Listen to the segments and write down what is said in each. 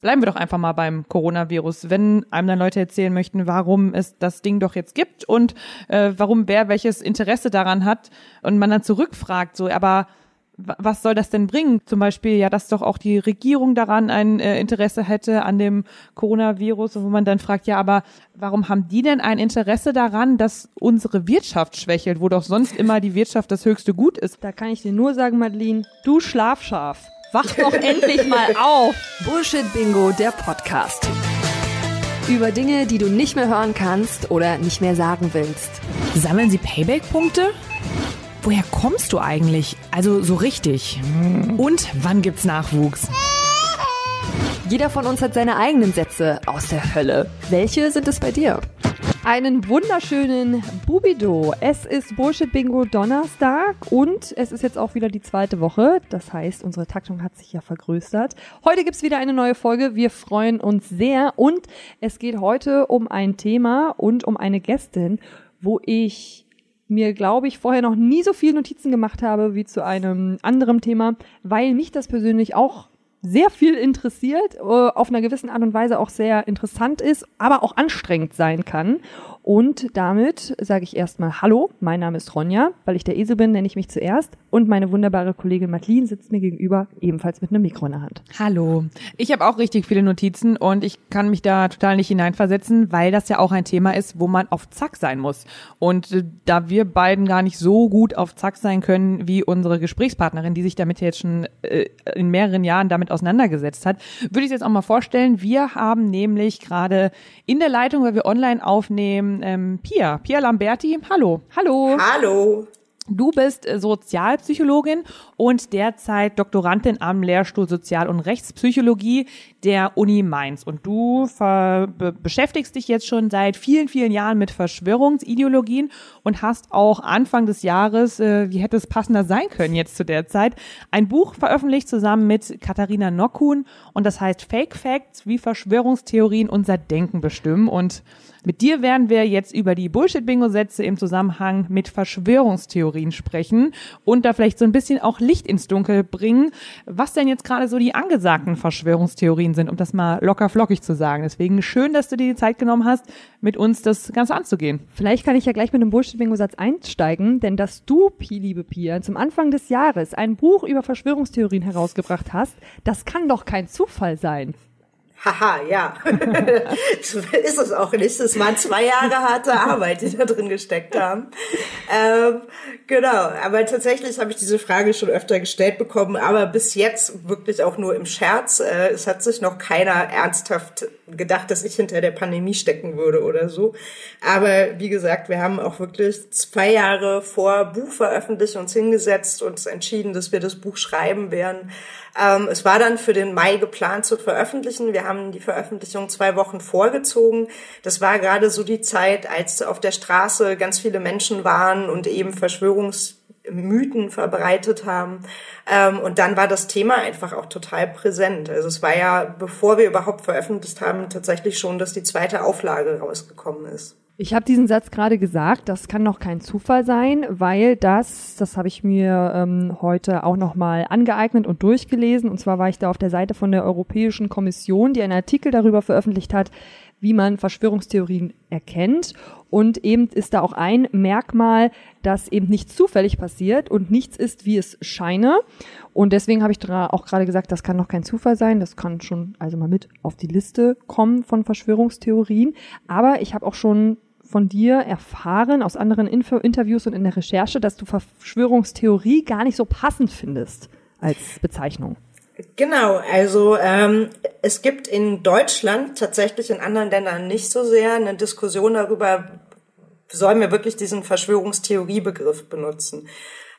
Bleiben wir doch einfach mal beim Coronavirus. Wenn einem dann Leute erzählen möchten, warum es das Ding doch jetzt gibt und äh, warum wer welches Interesse daran hat und man dann zurückfragt, so, aber was soll das denn bringen? Zum Beispiel ja, dass doch auch die Regierung daran ein äh, Interesse hätte an dem Coronavirus und wo man dann fragt, ja, aber warum haben die denn ein Interesse daran, dass unsere Wirtschaft schwächelt, wo doch sonst immer die Wirtschaft das höchste Gut ist? Da kann ich dir nur sagen, Madeline, du Schlafschaf. Wach doch endlich mal auf! Bullshit Bingo, der Podcast. Über Dinge, die du nicht mehr hören kannst oder nicht mehr sagen willst. Sammeln Sie Payback-Punkte? Woher kommst du eigentlich? Also so richtig. Und wann gibt's Nachwuchs? Jeder von uns hat seine eigenen Sätze aus der Hölle. Welche sind es bei dir? Einen wunderschönen Bubido. Es ist Bullshit Bingo Donnerstag und es ist jetzt auch wieder die zweite Woche. Das heißt, unsere Taktung hat sich ja vergrößert. Heute gibt's wieder eine neue Folge. Wir freuen uns sehr und es geht heute um ein Thema und um eine Gästin, wo ich mir, glaube ich, vorher noch nie so viele Notizen gemacht habe wie zu einem anderen Thema, weil mich das persönlich auch sehr viel interessiert, äh, auf einer gewissen Art und Weise auch sehr interessant ist, aber auch anstrengend sein kann. Und damit sage ich erstmal Hallo, mein Name ist Ronja, weil ich der Esel bin, nenne ich mich zuerst. Und meine wunderbare Kollegin Madeline sitzt mir gegenüber, ebenfalls mit einem Mikro in der Hand. Hallo. Ich habe auch richtig viele Notizen und ich kann mich da total nicht hineinversetzen, weil das ja auch ein Thema ist, wo man auf Zack sein muss. Und äh, da wir beiden gar nicht so gut auf Zack sein können wie unsere Gesprächspartnerin, die sich damit jetzt schon äh, in mehreren Jahren damit auseinandergesetzt hat, würde ich jetzt auch mal vorstellen. Wir haben nämlich gerade in der Leitung, weil wir online aufnehmen, ähm, Pia, Pia Lamberti. Hallo. Hallo. Hallo. Du bist äh, Sozialpsychologin und derzeit Doktorandin am Lehrstuhl Sozial- und Rechtspsychologie der Uni Mainz. Und du be beschäftigst dich jetzt schon seit vielen, vielen Jahren mit Verschwörungsideologien und hast auch Anfang des Jahres, äh, wie hätte es passender sein können jetzt zu der Zeit, ein Buch veröffentlicht zusammen mit Katharina Nockhuhn und das heißt Fake Facts, wie Verschwörungstheorien unser Denken bestimmen. Und mit dir werden wir jetzt über die Bullshit-Bingo-Sätze im Zusammenhang mit Verschwörungstheorien sprechen und da vielleicht so ein bisschen auch Licht ins Dunkel bringen, was denn jetzt gerade so die angesagten Verschwörungstheorien sind, um das mal locker flockig zu sagen. Deswegen schön, dass du dir die Zeit genommen hast, mit uns das Ganze anzugehen. Vielleicht kann ich ja gleich mit einem Bullshit-Bingo-Satz einsteigen, denn dass du, Pi, liebe Pia, zum Anfang des Jahres ein Buch über Verschwörungstheorien herausgebracht hast, das kann doch kein Zufall sein. Haha, ja. ist es auch nicht. Es waren zwei Jahre harte Arbeit, die da drin gesteckt haben. Ähm, genau, aber tatsächlich habe ich diese Frage schon öfter gestellt bekommen, aber bis jetzt wirklich auch nur im Scherz. Äh, es hat sich noch keiner ernsthaft gedacht, dass ich hinter der Pandemie stecken würde oder so. Aber wie gesagt, wir haben auch wirklich zwei Jahre vor Buchveröffentlichung uns hingesetzt und entschieden, dass wir das Buch schreiben werden. Ähm, es war dann für den Mai geplant zu veröffentlichen. Wir haben die Veröffentlichung zwei Wochen vorgezogen. Das war gerade so die Zeit, als auf der Straße ganz viele Menschen waren und eben Verschwörungsmythen verbreitet haben. Ähm, und dann war das Thema einfach auch total präsent. Also es war ja, bevor wir überhaupt veröffentlicht haben, tatsächlich schon, dass die zweite Auflage rausgekommen ist. Ich habe diesen Satz gerade gesagt, das kann noch kein Zufall sein, weil das, das habe ich mir ähm, heute auch nochmal angeeignet und durchgelesen. Und zwar war ich da auf der Seite von der Europäischen Kommission, die einen Artikel darüber veröffentlicht hat, wie man Verschwörungstheorien erkennt. Und eben ist da auch ein Merkmal, dass eben nicht zufällig passiert und nichts ist, wie es scheine. Und deswegen habe ich auch gerade gesagt, das kann noch kein Zufall sein. Das kann schon also mal mit auf die Liste kommen von Verschwörungstheorien. Aber ich habe auch schon von dir erfahren aus anderen Info Interviews und in der Recherche, dass du Verschwörungstheorie gar nicht so passend findest als Bezeichnung. Genau, also ähm, es gibt in Deutschland tatsächlich in anderen Ländern nicht so sehr eine Diskussion darüber, sollen wir wirklich diesen Verschwörungstheoriebegriff benutzen.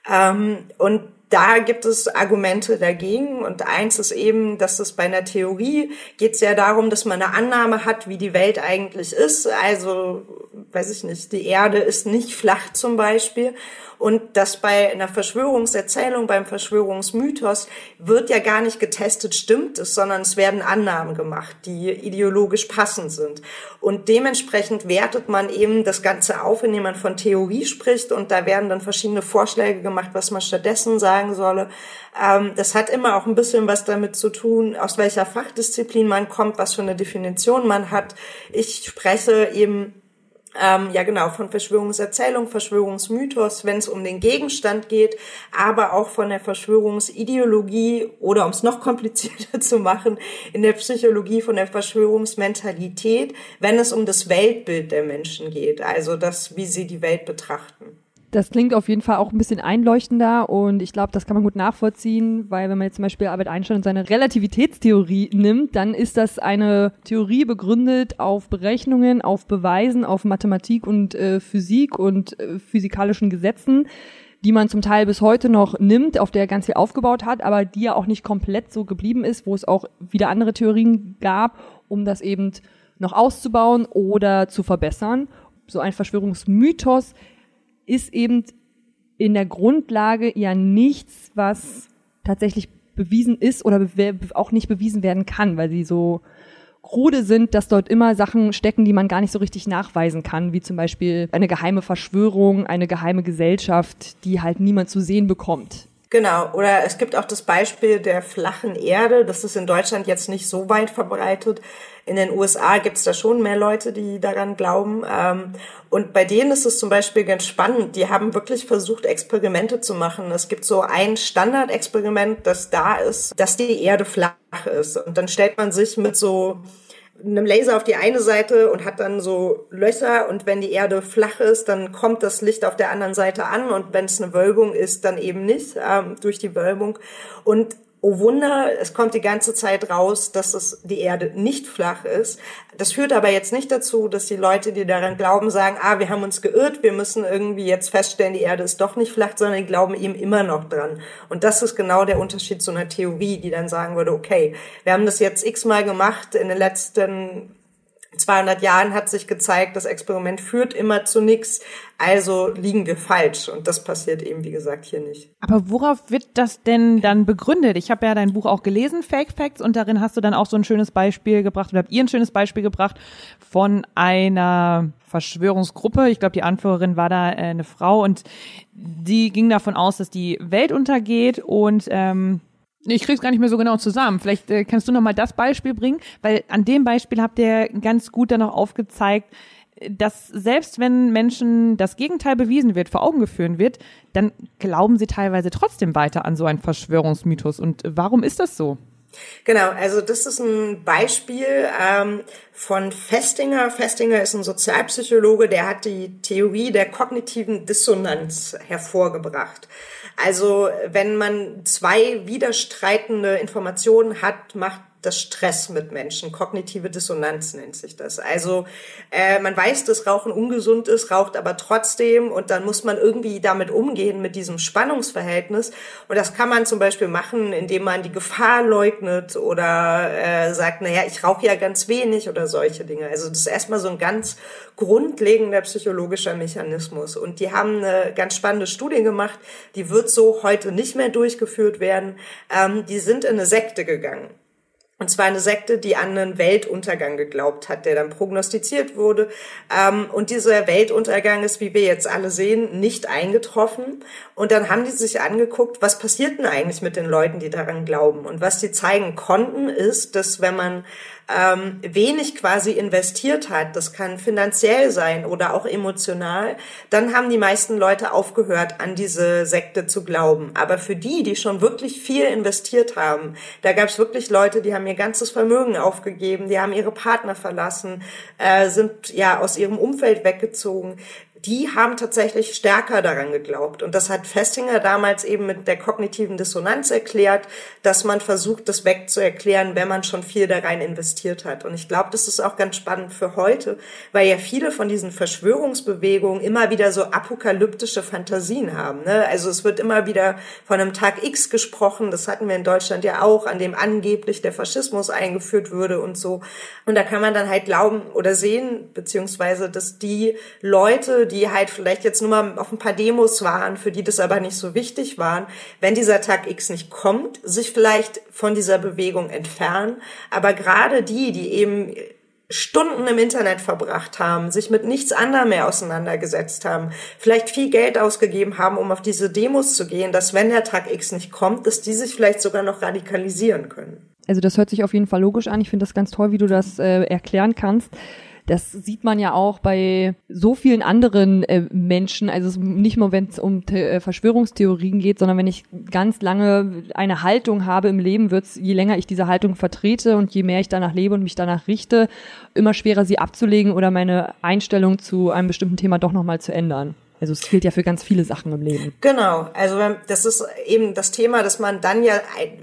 Ähm, und da gibt es Argumente dagegen und eins ist eben, dass es bei einer Theorie geht es ja darum, dass man eine Annahme hat, wie die Welt eigentlich ist. Also, weiß ich nicht, die Erde ist nicht flach zum Beispiel und das bei einer Verschwörungserzählung, beim Verschwörungsmythos wird ja gar nicht getestet, stimmt es, sondern es werden Annahmen gemacht, die ideologisch passend sind. Und dementsprechend wertet man eben das Ganze auf, indem man von Theorie spricht und da werden dann verschiedene Vorschläge gemacht, was man stattdessen sagen solle. Ähm, das hat immer auch ein bisschen was damit zu tun, aus welcher Fachdisziplin man kommt, was für eine Definition man hat. Ich spreche eben ähm, ja genau, von Verschwörungserzählung, Verschwörungsmythos, wenn es um den Gegenstand geht, aber auch von der Verschwörungsideologie oder um es noch komplizierter zu machen, in der Psychologie von der Verschwörungsmentalität, wenn es um das Weltbild der Menschen geht, also das, wie sie die Welt betrachten. Das klingt auf jeden Fall auch ein bisschen einleuchtender und ich glaube, das kann man gut nachvollziehen, weil wenn man jetzt zum Beispiel Albert Einstein und seine Relativitätstheorie nimmt, dann ist das eine Theorie begründet auf Berechnungen, auf Beweisen, auf Mathematik und äh, Physik und äh, physikalischen Gesetzen, die man zum Teil bis heute noch nimmt, auf der er ganz viel aufgebaut hat, aber die ja auch nicht komplett so geblieben ist, wo es auch wieder andere Theorien gab, um das eben noch auszubauen oder zu verbessern. So ein Verschwörungsmythos ist eben in der Grundlage ja nichts, was tatsächlich bewiesen ist oder auch nicht bewiesen werden kann, weil sie so krude sind, dass dort immer Sachen stecken, die man gar nicht so richtig nachweisen kann, wie zum Beispiel eine geheime Verschwörung, eine geheime Gesellschaft, die halt niemand zu sehen bekommt. Genau, oder es gibt auch das Beispiel der flachen Erde. Das ist in Deutschland jetzt nicht so weit verbreitet. In den USA gibt es da schon mehr Leute, die daran glauben. Ähm, und bei denen ist es zum Beispiel ganz spannend. Die haben wirklich versucht, Experimente zu machen. Es gibt so ein Standardexperiment, das da ist, dass die Erde flach ist. Und dann stellt man sich mit so einem Laser auf die eine Seite und hat dann so Löcher und wenn die Erde flach ist, dann kommt das Licht auf der anderen Seite an und wenn es eine Wölbung ist, dann eben nicht ähm, durch die Wölbung. Und oh Wunder, es kommt die ganze Zeit raus, dass es die Erde nicht flach ist. Das führt aber jetzt nicht dazu, dass die Leute, die daran glauben, sagen, ah, wir haben uns geirrt, wir müssen irgendwie jetzt feststellen, die Erde ist doch nicht flach, sondern die glauben eben immer noch dran. Und das ist genau der Unterschied zu einer Theorie, die dann sagen würde, okay, wir haben das jetzt x-mal gemacht in den letzten 200 Jahren hat sich gezeigt, das Experiment führt immer zu nichts, also liegen wir falsch. Und das passiert eben, wie gesagt, hier nicht. Aber worauf wird das denn dann begründet? Ich habe ja dein Buch auch gelesen, Fake Facts, und darin hast du dann auch so ein schönes Beispiel gebracht, oder habt ihr ein schönes Beispiel gebracht von einer Verschwörungsgruppe. Ich glaube, die Anführerin war da äh, eine Frau und die ging davon aus, dass die Welt untergeht und ähm, ich krieg's gar nicht mehr so genau zusammen. Vielleicht äh, kannst du noch mal das Beispiel bringen, weil an dem Beispiel habt ihr ganz gut dann auch aufgezeigt, dass selbst wenn Menschen das Gegenteil bewiesen wird, vor Augen geführt wird, dann glauben sie teilweise trotzdem weiter an so einen Verschwörungsmythos. Und warum ist das so? Genau, also das ist ein Beispiel ähm, von Festinger. Festinger ist ein Sozialpsychologe, der hat die Theorie der kognitiven Dissonanz hervorgebracht. Also wenn man zwei widerstreitende Informationen hat, macht das Stress mit Menschen. Kognitive Dissonanz nennt sich das. Also äh, man weiß, dass Rauchen ungesund ist, raucht aber trotzdem und dann muss man irgendwie damit umgehen mit diesem Spannungsverhältnis. Und das kann man zum Beispiel machen, indem man die Gefahr leugnet oder äh, sagt, naja, ich rauche ja ganz wenig oder solche Dinge. Also das ist erstmal so ein ganz grundlegender psychologischer Mechanismus. Und die haben eine ganz spannende Studie gemacht, die wird so heute nicht mehr durchgeführt werden. Ähm, die sind in eine Sekte gegangen. Und zwar eine Sekte, die an einen Weltuntergang geglaubt hat, der dann prognostiziert wurde. Ähm, und dieser Weltuntergang ist, wie wir jetzt alle sehen, nicht eingetroffen. Und dann haben die sich angeguckt, was passiert denn eigentlich mit den Leuten, die daran glauben. Und was die zeigen konnten, ist, dass wenn man ähm, wenig quasi investiert hat, das kann finanziell sein oder auch emotional, dann haben die meisten Leute aufgehört, an diese Sekte zu glauben. Aber für die, die schon wirklich viel investiert haben, da gab es wirklich Leute, die haben ihr ganzes Vermögen aufgegeben, die haben ihre Partner verlassen, äh, sind ja aus ihrem Umfeld weggezogen die haben tatsächlich stärker daran geglaubt. Und das hat Festinger damals eben mit der kognitiven Dissonanz erklärt, dass man versucht, das wegzuerklären, wenn man schon viel da rein investiert hat. Und ich glaube, das ist auch ganz spannend für heute, weil ja viele von diesen Verschwörungsbewegungen immer wieder so apokalyptische Fantasien haben. Ne? Also es wird immer wieder von einem Tag X gesprochen, das hatten wir in Deutschland ja auch, an dem angeblich der Faschismus eingeführt würde und so. Und da kann man dann halt glauben oder sehen, beziehungsweise, dass die Leute, die halt vielleicht jetzt nur mal auf ein paar Demos waren, für die das aber nicht so wichtig waren, wenn dieser Tag X nicht kommt, sich vielleicht von dieser Bewegung entfernen. Aber gerade die, die eben Stunden im Internet verbracht haben, sich mit nichts anderem mehr auseinandergesetzt haben, vielleicht viel Geld ausgegeben haben, um auf diese Demos zu gehen, dass wenn der Tag X nicht kommt, dass die sich vielleicht sogar noch radikalisieren können. Also das hört sich auf jeden Fall logisch an. Ich finde das ganz toll, wie du das äh, erklären kannst. Das sieht man ja auch bei so vielen anderen äh, Menschen. Also nicht nur, wenn es um äh, Verschwörungstheorien geht, sondern wenn ich ganz lange eine Haltung habe im Leben, wird's, je länger ich diese Haltung vertrete und je mehr ich danach lebe und mich danach richte, immer schwerer sie abzulegen oder meine Einstellung zu einem bestimmten Thema doch nochmal zu ändern. Also es gilt ja für ganz viele Sachen im Leben. Genau, also das ist eben das Thema, dass man dann ja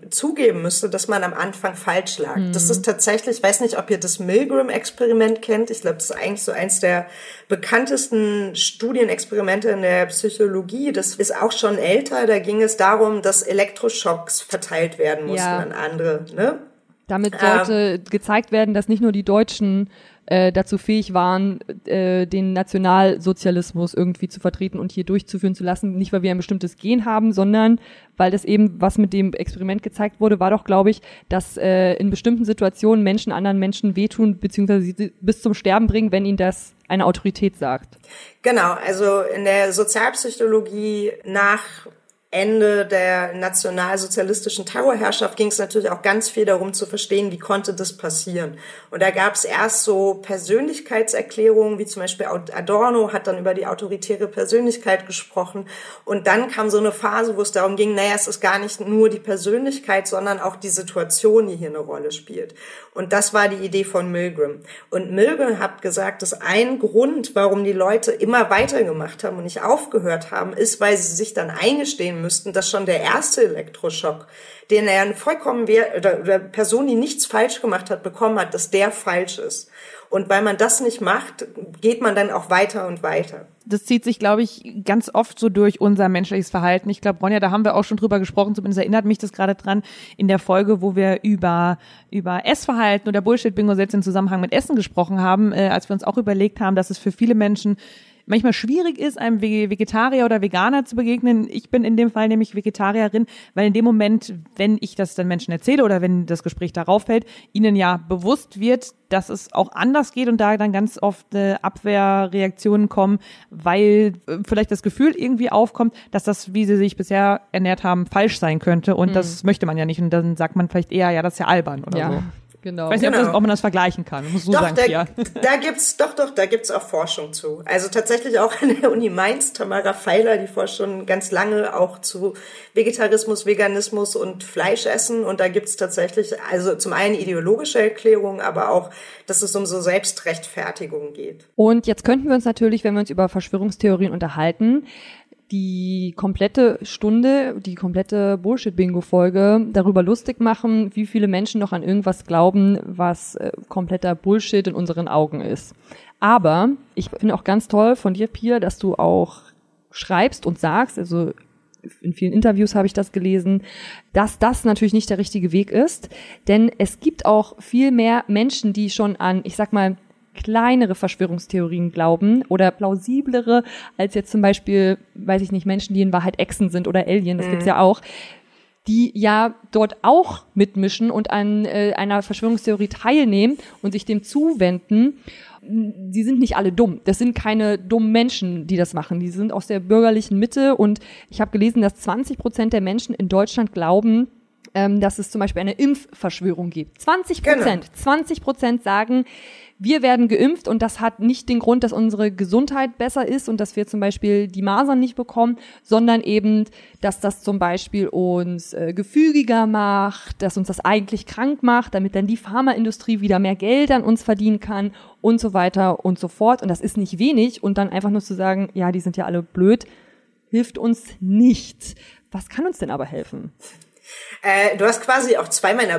zugeben müsste, dass man am Anfang falsch lag. Mhm. Das ist tatsächlich, ich weiß nicht, ob ihr das Milgram-Experiment kennt. Ich glaube, das ist eigentlich so eins der bekanntesten Studienexperimente in der Psychologie. Das ist auch schon älter. Da ging es darum, dass Elektroschocks verteilt werden mussten ja. an andere. Ne? Damit sollte ähm, gezeigt werden, dass nicht nur die Deutschen äh, dazu fähig waren, äh, den Nationalsozialismus irgendwie zu vertreten und hier durchzuführen zu lassen. Nicht, weil wir ein bestimmtes Gen haben, sondern weil das eben, was mit dem Experiment gezeigt wurde, war doch, glaube ich, dass äh, in bestimmten Situationen Menschen anderen Menschen wehtun, beziehungsweise sie bis zum Sterben bringen, wenn ihnen das eine Autorität sagt. Genau, also in der Sozialpsychologie nach Ende der nationalsozialistischen Terrorherrschaft ging es natürlich auch ganz viel darum zu verstehen, wie konnte das passieren. Und da gab es erst so Persönlichkeitserklärungen, wie zum Beispiel Adorno hat dann über die autoritäre Persönlichkeit gesprochen. Und dann kam so eine Phase, wo es darum ging, naja, es ist gar nicht nur die Persönlichkeit, sondern auch die Situation, die hier eine Rolle spielt. Und das war die Idee von Milgram. Und Milgram hat gesagt, dass ein Grund, warum die Leute immer weitergemacht haben und nicht aufgehört haben, ist, weil sie sich dann eingestehen müssten, dass schon der erste Elektroschock, den er eine vollkommen oder, oder Person, die nichts falsch gemacht hat, bekommen hat, dass der falsch ist. Und weil man das nicht macht, geht man dann auch weiter und weiter. Das zieht sich, glaube ich, ganz oft so durch unser menschliches Verhalten. Ich glaube, Ronja, da haben wir auch schon drüber gesprochen, zumindest erinnert mich das gerade dran, in der Folge, wo wir über, über Essverhalten oder Bullshit-Bingo-Sätze im Zusammenhang mit Essen gesprochen haben, äh, als wir uns auch überlegt haben, dass es für viele Menschen manchmal schwierig ist, einem Vegetarier oder Veganer zu begegnen. Ich bin in dem Fall nämlich Vegetarierin, weil in dem Moment, wenn ich das dann Menschen erzähle oder wenn das Gespräch darauf fällt, ihnen ja bewusst wird, dass es auch anders geht und da dann ganz oft äh, Abwehrreaktionen kommen, weil äh, vielleicht das Gefühl irgendwie aufkommt, dass das, wie sie sich bisher ernährt haben, falsch sein könnte und mhm. das möchte man ja nicht und dann sagt man vielleicht eher, ja, das ist ja albern oder ja. so. Genau. Ich weiß nicht, genau. ob, das, ob, man das vergleichen kann. Muss so doch, sagen, da, da gibt's, doch, doch, da gibt's auch Forschung zu. Also tatsächlich auch an der Uni Mainz, Tamara Feiler, die forscht schon ganz lange auch zu Vegetarismus, Veganismus und Fleischessen. Und da gibt's tatsächlich, also zum einen ideologische Erklärungen, aber auch, dass es um so Selbstrechtfertigung geht. Und jetzt könnten wir uns natürlich, wenn wir uns über Verschwörungstheorien unterhalten, die komplette Stunde, die komplette Bullshit-Bingo-Folge darüber lustig machen, wie viele Menschen noch an irgendwas glauben, was äh, kompletter Bullshit in unseren Augen ist. Aber ich finde auch ganz toll von dir, Pia, dass du auch schreibst und sagst, also in vielen Interviews habe ich das gelesen, dass das natürlich nicht der richtige Weg ist. Denn es gibt auch viel mehr Menschen, die schon an, ich sag mal, kleinere Verschwörungstheorien glauben oder plausiblere als jetzt zum Beispiel, weiß ich nicht, Menschen, die in Wahrheit Echsen sind oder Alien, das mhm. gibt's ja auch die ja dort auch mitmischen und an äh, einer Verschwörungstheorie teilnehmen und sich dem zuwenden. Sie sind nicht alle dumm. Das sind keine dummen Menschen, die das machen. Die sind aus der bürgerlichen Mitte und ich habe gelesen, dass 20 Prozent der Menschen in Deutschland glauben, ähm, dass es zum Beispiel eine Impfverschwörung gibt. 20 Prozent. Genau. 20 Prozent sagen, wir werden geimpft und das hat nicht den Grund, dass unsere Gesundheit besser ist und dass wir zum Beispiel die Masern nicht bekommen, sondern eben, dass das zum Beispiel uns äh, gefügiger macht, dass uns das eigentlich krank macht, damit dann die Pharmaindustrie wieder mehr Geld an uns verdienen kann und so weiter und so fort. Und das ist nicht wenig und dann einfach nur zu sagen, ja, die sind ja alle blöd, hilft uns nicht. Was kann uns denn aber helfen? Äh, du hast quasi auch zwei meiner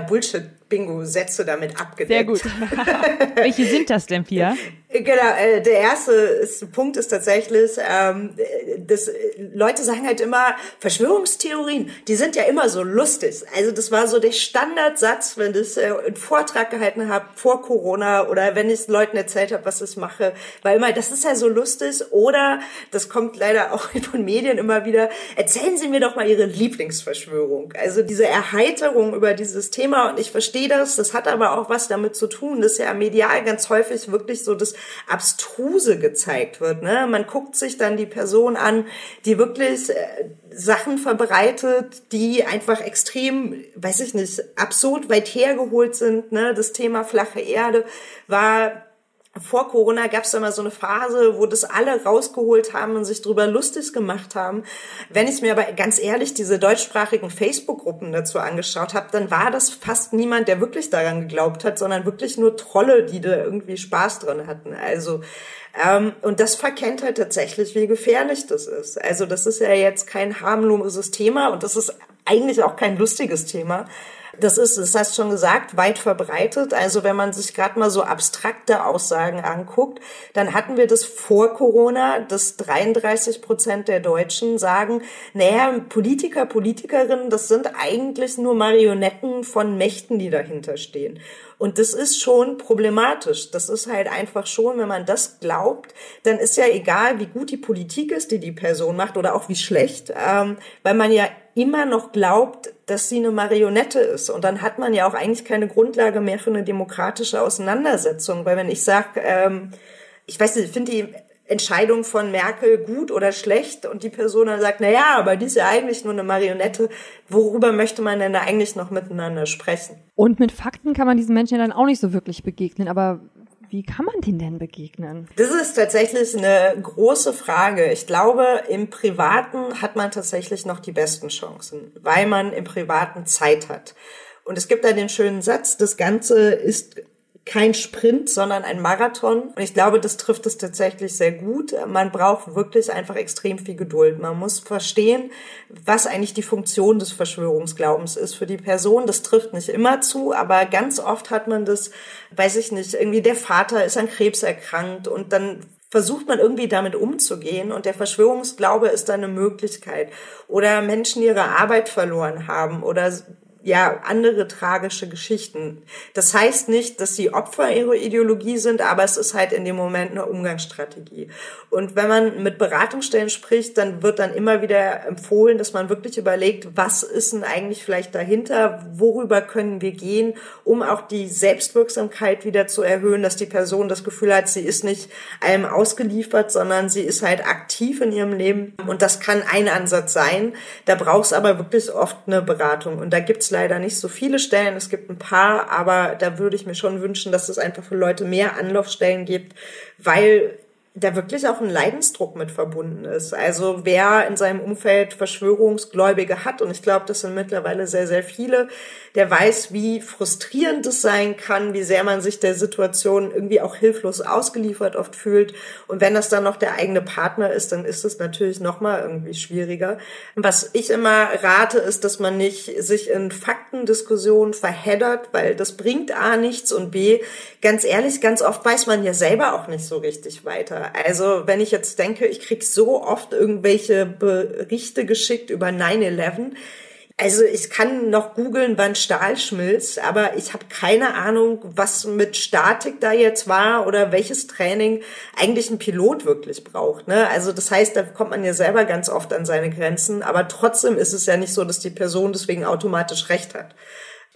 Bullshit-Bingo-Sätze damit abgedeckt. Sehr gut. Welche sind das denn, Pia? Genau, äh, der erste ist, Punkt ist tatsächlich, ähm, das, Leute sagen halt immer, Verschwörungstheorien, die sind ja immer so lustig. Also das war so der Standardsatz, wenn ich äh, einen Vortrag gehalten habe vor Corona oder wenn ich Leuten erzählt habe, was ich mache, weil immer, das ist ja so lustig oder, das kommt leider auch von Medien immer wieder, erzählen Sie mir doch mal Ihre Lieblingsverschwörung. Also diese Erheiterung über dieses Thema und ich verstehe das, das hat aber auch was damit zu tun, dass ja medial ganz häufig wirklich so das Abstruse gezeigt wird. Ne? Man guckt sich dann die Person an, die wirklich äh, Sachen verbreitet, die einfach extrem, weiß ich nicht, absurd weit hergeholt sind. Ne? Das Thema flache Erde war vor Corona gab es immer so eine Phase, wo das alle rausgeholt haben und sich drüber lustig gemacht haben. Wenn ich mir aber ganz ehrlich diese deutschsprachigen Facebook-Gruppen dazu angeschaut habe, dann war das fast niemand, der wirklich daran geglaubt hat, sondern wirklich nur Trolle, die da irgendwie Spaß dran hatten. Also ähm, und das verkennt halt tatsächlich, wie gefährlich das ist. Also das ist ja jetzt kein harmloses Thema und das ist eigentlich auch kein lustiges Thema. Das ist, das hast schon gesagt, weit verbreitet. Also wenn man sich gerade mal so abstrakte Aussagen anguckt, dann hatten wir das vor Corona, dass 33 Prozent der Deutschen sagen, naja, Politiker, Politikerinnen, das sind eigentlich nur Marionetten von Mächten, die dahinter stehen. Und das ist schon problematisch. Das ist halt einfach schon, wenn man das glaubt, dann ist ja egal, wie gut die Politik ist, die die Person macht oder auch wie schlecht, ähm, weil man ja immer noch glaubt, dass sie eine Marionette ist. Und dann hat man ja auch eigentlich keine Grundlage mehr für eine demokratische Auseinandersetzung. Weil wenn ich sage, ähm, ich weiß nicht, ich finde die Entscheidung von Merkel gut oder schlecht und die Person dann sagt, na aber die ist ja eigentlich nur eine Marionette. Worüber möchte man denn da eigentlich noch miteinander sprechen? Und mit Fakten kann man diesen Menschen ja dann auch nicht so wirklich begegnen. Aber wie kann man denen denn begegnen? Das ist tatsächlich eine große Frage. Ich glaube, im Privaten hat man tatsächlich noch die besten Chancen, weil man im Privaten Zeit hat. Und es gibt da den schönen Satz, das Ganze ist kein Sprint, sondern ein Marathon. Und ich glaube, das trifft es tatsächlich sehr gut. Man braucht wirklich einfach extrem viel Geduld. Man muss verstehen, was eigentlich die Funktion des Verschwörungsglaubens ist für die Person. Das trifft nicht immer zu, aber ganz oft hat man das, weiß ich nicht, irgendwie der Vater ist an Krebs erkrankt und dann versucht man irgendwie damit umzugehen und der Verschwörungsglaube ist eine Möglichkeit. Oder Menschen ihre Arbeit verloren haben oder ja, andere tragische Geschichten. Das heißt nicht, dass sie Opfer ihrer Ideologie sind, aber es ist halt in dem Moment eine Umgangsstrategie. Und wenn man mit Beratungsstellen spricht, dann wird dann immer wieder empfohlen, dass man wirklich überlegt, was ist denn eigentlich vielleicht dahinter? Worüber können wir gehen, um auch die Selbstwirksamkeit wieder zu erhöhen, dass die Person das Gefühl hat, sie ist nicht allem ausgeliefert, sondern sie ist halt aktiv in ihrem Leben. Und das kann ein Ansatz sein. Da braucht es aber wirklich oft eine Beratung. Und da gibt's leider nicht so viele Stellen. Es gibt ein paar, aber da würde ich mir schon wünschen, dass es einfach für Leute mehr Anlaufstellen gibt, weil da wirklich auch ein Leidensdruck mit verbunden ist. Also wer in seinem Umfeld Verschwörungsgläubige hat, und ich glaube, das sind mittlerweile sehr, sehr viele, der weiß, wie frustrierend es sein kann, wie sehr man sich der Situation irgendwie auch hilflos ausgeliefert oft fühlt. Und wenn das dann noch der eigene Partner ist, dann ist es natürlich nochmal irgendwie schwieriger. Was ich immer rate, ist, dass man nicht sich in Faktendiskussionen verheddert, weil das bringt A nichts und B, ganz ehrlich, ganz oft weiß man ja selber auch nicht so richtig weiter. Also wenn ich jetzt denke, ich krieg so oft irgendwelche Berichte geschickt über 9-11, also ich kann noch googeln, wann Stahl schmilzt, aber ich habe keine Ahnung, was mit Statik da jetzt war oder welches Training eigentlich ein Pilot wirklich braucht. Ne? Also das heißt, da kommt man ja selber ganz oft an seine Grenzen, aber trotzdem ist es ja nicht so, dass die Person deswegen automatisch recht hat.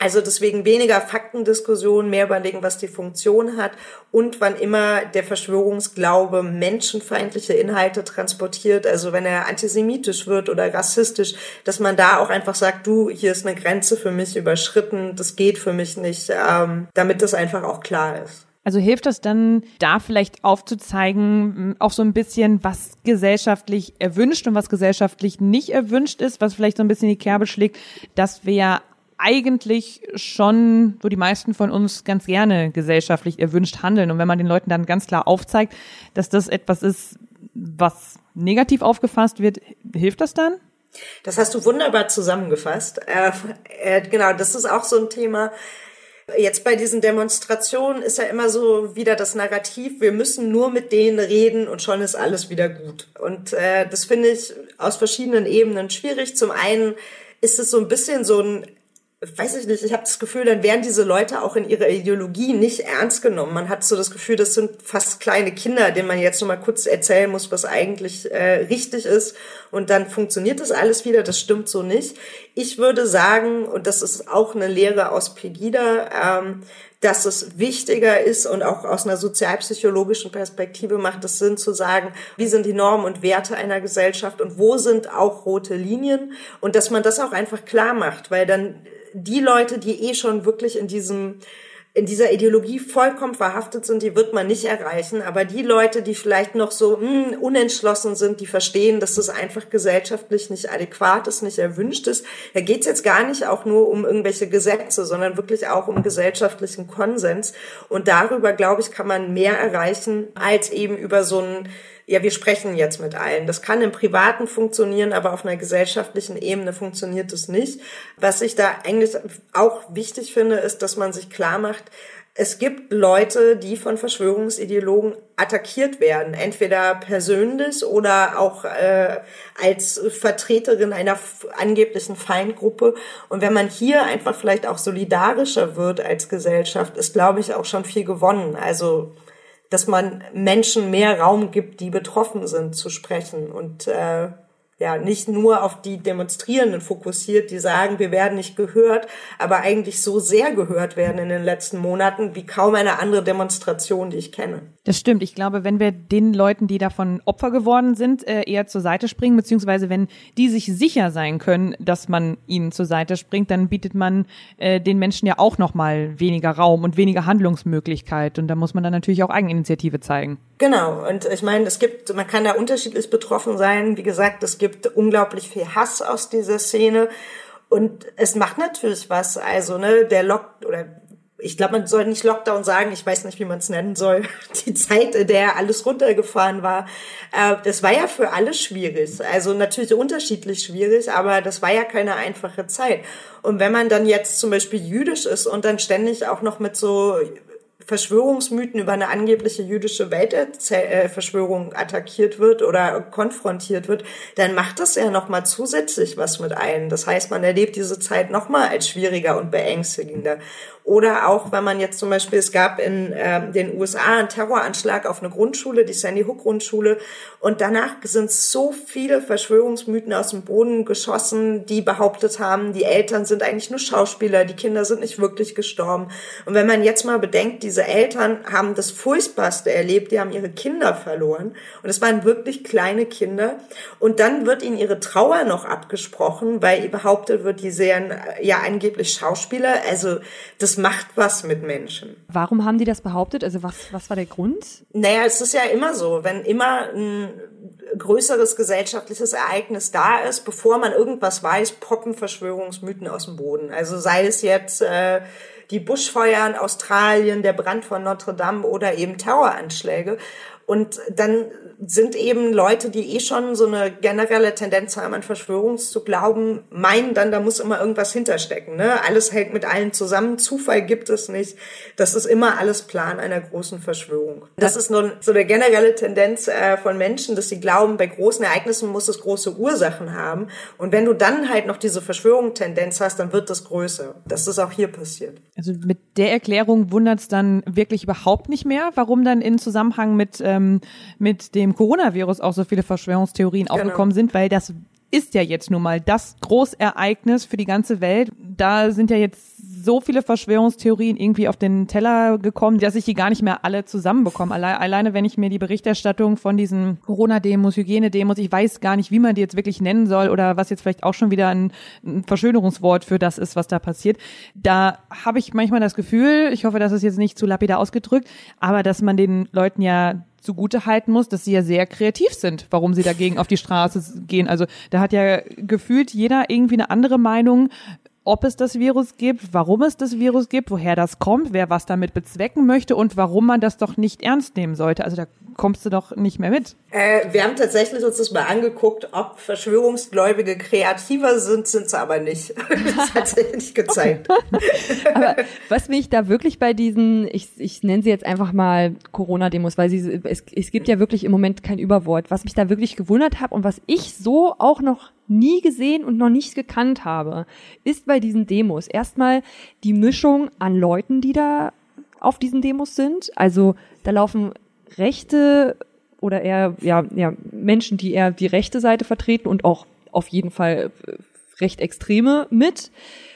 Also deswegen weniger Faktendiskussionen, mehr überlegen, was die Funktion hat und wann immer der Verschwörungsglaube menschenfeindliche Inhalte transportiert, also wenn er antisemitisch wird oder rassistisch, dass man da auch einfach sagt, du, hier ist eine Grenze für mich überschritten, das geht für mich nicht, ähm, damit das einfach auch klar ist. Also hilft das dann, da vielleicht aufzuzeigen, auch so ein bisschen, was gesellschaftlich erwünscht und was gesellschaftlich nicht erwünscht ist, was vielleicht so ein bisschen die Kerbe schlägt, dass wir eigentlich schon so die meisten von uns ganz gerne gesellschaftlich erwünscht handeln. Und wenn man den Leuten dann ganz klar aufzeigt, dass das etwas ist, was negativ aufgefasst wird, hilft das dann? Das hast du wunderbar zusammengefasst. Äh, äh, genau, das ist auch so ein Thema Jetzt bei diesen Demonstrationen ist ja immer so wieder das Narrativ, wir müssen nur mit denen reden und schon ist alles wieder gut. Und äh, das finde ich aus verschiedenen Ebenen schwierig. Zum einen ist es so ein bisschen so ein weiß ich nicht, ich habe das Gefühl, dann werden diese Leute auch in ihrer Ideologie nicht ernst genommen. Man hat so das Gefühl, das sind fast kleine Kinder, denen man jetzt noch mal kurz erzählen muss, was eigentlich äh, richtig ist. Und dann funktioniert das alles wieder. Das stimmt so nicht. Ich würde sagen, und das ist auch eine Lehre aus Pegida, ähm, dass es wichtiger ist und auch aus einer sozialpsychologischen Perspektive macht es Sinn zu sagen, wie sind die Normen und Werte einer Gesellschaft und wo sind auch rote Linien und dass man das auch einfach klar macht, weil dann die Leute, die eh schon wirklich in diesem in dieser Ideologie vollkommen verhaftet sind, die wird man nicht erreichen. Aber die Leute, die vielleicht noch so mh, hm, unentschlossen sind, die verstehen, dass das einfach gesellschaftlich nicht adäquat ist, nicht erwünscht ist. Da geht's jetzt gar nicht auch nur um irgendwelche Gesetze, sondern wirklich auch um gesellschaftlichen Konsens. Und darüber, glaube ich, kann man mehr erreichen als eben über so ein ja, wir sprechen jetzt mit allen. Das kann im Privaten funktionieren, aber auf einer gesellschaftlichen Ebene funktioniert es nicht. Was ich da eigentlich auch wichtig finde, ist, dass man sich klar macht, es gibt Leute, die von Verschwörungsideologen attackiert werden, entweder persönlich oder auch äh, als Vertreterin einer angeblichen Feindgruppe. Und wenn man hier einfach vielleicht auch solidarischer wird als Gesellschaft, ist, glaube ich, auch schon viel gewonnen. Also dass man Menschen mehr Raum gibt, die betroffen sind, zu sprechen und äh, ja nicht nur auf die Demonstrierenden fokussiert, die sagen, wir werden nicht gehört, aber eigentlich so sehr gehört werden in den letzten Monaten wie kaum eine andere Demonstration, die ich kenne. Das stimmt. Ich glaube, wenn wir den Leuten, die davon Opfer geworden sind, äh, eher zur Seite springen, beziehungsweise wenn die sich sicher sein können, dass man ihnen zur Seite springt, dann bietet man äh, den Menschen ja auch noch mal weniger Raum und weniger Handlungsmöglichkeit. Und da muss man dann natürlich auch Eigeninitiative zeigen. Genau. Und ich meine, es gibt, man kann da unterschiedlich betroffen sein. Wie gesagt, es gibt unglaublich viel Hass aus dieser Szene. Und es macht natürlich was. Also, ne, der Lock oder ich glaube, man soll nicht Lockdown sagen, ich weiß nicht, wie man es nennen soll, die Zeit, in der alles runtergefahren war, äh, das war ja für alle schwierig. Also natürlich unterschiedlich schwierig, aber das war ja keine einfache Zeit. Und wenn man dann jetzt zum Beispiel jüdisch ist und dann ständig auch noch mit so Verschwörungsmythen über eine angebliche jüdische Weltverschwörung attackiert wird oder konfrontiert wird, dann macht das ja nochmal zusätzlich was mit einem. Das heißt, man erlebt diese Zeit nochmal als schwieriger und beängstigender. Oder auch, wenn man jetzt zum Beispiel, es gab in äh, den USA einen Terroranschlag auf eine Grundschule, die Sandy Hook Grundschule, und danach sind so viele Verschwörungsmythen aus dem Boden geschossen, die behauptet haben, die Eltern sind eigentlich nur Schauspieler, die Kinder sind nicht wirklich gestorben. Und wenn man jetzt mal bedenkt, diese Eltern haben das Furchtbarste erlebt, die haben ihre Kinder verloren, und es waren wirklich kleine Kinder, und dann wird ihnen ihre Trauer noch abgesprochen, weil behauptet wird, die seien äh, ja angeblich Schauspieler. Also das das macht was mit Menschen. Warum haben die das behauptet? Also was, was war der Grund? Naja, es ist ja immer so, wenn immer ein größeres gesellschaftliches Ereignis da ist, bevor man irgendwas weiß, poppen Verschwörungsmythen aus dem Boden. Also sei es jetzt äh, die Buschfeuer in Australien, der Brand von Notre Dame oder eben Terroranschläge. Und dann sind eben Leute, die eh schon so eine generelle Tendenz haben, an Verschwörungen zu glauben, meinen dann, da muss immer irgendwas hinterstecken. Ne? Alles hängt mit allen zusammen, Zufall gibt es nicht. Das ist immer alles Plan einer großen Verschwörung. Das ist nur so eine generelle Tendenz äh, von Menschen, dass sie glauben, bei großen Ereignissen muss es große Ursachen haben. Und wenn du dann halt noch diese Verschwörung-Tendenz hast, dann wird das größer. Das ist auch hier passiert. Also mit der Erklärung wundert es dann wirklich überhaupt nicht mehr, warum dann in Zusammenhang mit, ähm, mit dem dem Coronavirus auch so viele Verschwörungstheorien genau. aufgekommen sind, weil das ist ja jetzt nun mal das Großereignis für die ganze Welt. Da sind ja jetzt so viele Verschwörungstheorien irgendwie auf den Teller gekommen, dass ich die gar nicht mehr alle zusammenbekomme. Alle, alleine, wenn ich mir die Berichterstattung von diesen Corona-Demos, Hygiene-Demos, ich weiß gar nicht, wie man die jetzt wirklich nennen soll oder was jetzt vielleicht auch schon wieder ein, ein Verschönerungswort für das ist, was da passiert. Da habe ich manchmal das Gefühl, ich hoffe, das ist jetzt nicht zu lapidar ausgedrückt, aber dass man den Leuten ja zugute halten muss, dass sie ja sehr kreativ sind, warum sie dagegen auf die Straße gehen. Also da hat ja gefühlt jeder irgendwie eine andere Meinung, ob es das Virus gibt, warum es das Virus gibt, woher das kommt, wer was damit bezwecken möchte und warum man das doch nicht ernst nehmen sollte. Also da kommst du doch nicht mehr mit. Äh, wir haben tatsächlich uns das mal angeguckt, ob Verschwörungsgläubige kreativer sind, sind sie aber nicht. Das hat sich nicht gezeigt. aber was mich da wirklich bei diesen, ich, ich nenne sie jetzt einfach mal Corona-Demos, weil sie, es, es gibt ja wirklich im Moment kein Überwort, was mich da wirklich gewundert habe und was ich so auch noch nie gesehen und noch nicht gekannt habe, ist bei diesen Demos erstmal die Mischung an Leuten, die da auf diesen Demos sind. Also da laufen rechte oder eher ja, ja, Menschen, die eher die rechte Seite vertreten und auch auf jeden Fall äh, recht extreme mit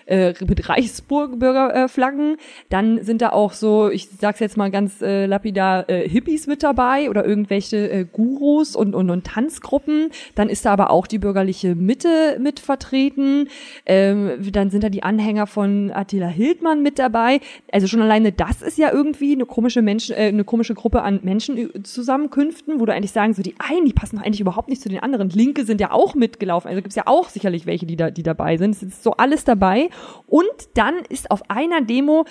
äh, mit Reichsbürgerflaggen. Äh, Dann sind da auch so, ich sag's jetzt mal ganz äh, lapidar, äh, Hippies mit dabei oder irgendwelche äh, Gurus und, und, und Tanzgruppen. Dann ist da aber auch die bürgerliche Mitte mit vertreten. Ähm, dann sind da die Anhänger von Attila Hildmann mit dabei. Also schon alleine das ist ja irgendwie eine komische Menschen, äh, eine komische Gruppe an Menschenzusammenkünften, wo du eigentlich sagen, so die einen, die passen doch eigentlich überhaupt nicht zu den anderen. Linke sind ja auch mitgelaufen. Also gibt's ja auch sicherlich welche, die da, die dabei sind. Es ist so alles dabei. Und dann ist auf einer Demo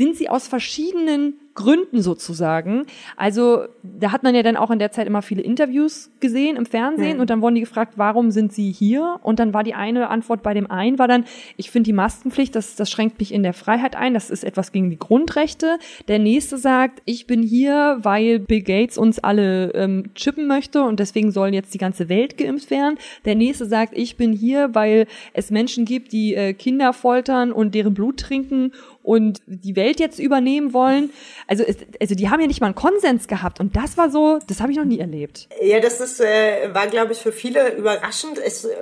sind sie aus verschiedenen Gründen sozusagen. Also da hat man ja dann auch in der Zeit immer viele Interviews gesehen im Fernsehen mhm. und dann wurden die gefragt, warum sind sie hier? Und dann war die eine Antwort bei dem einen war dann, ich finde die Maskenpflicht, das, das schränkt mich in der Freiheit ein, das ist etwas gegen die Grundrechte. Der nächste sagt, ich bin hier, weil Bill Gates uns alle ähm, chippen möchte und deswegen soll jetzt die ganze Welt geimpft werden. Der nächste sagt, ich bin hier, weil es Menschen gibt, die äh, Kinder foltern und deren Blut trinken und die Welt jetzt übernehmen wollen. Also, es, also die haben ja nicht mal einen Konsens gehabt und das war so, das habe ich noch nie erlebt. Ja, das ist, äh, war, glaube ich, für viele überraschend. Es, äh,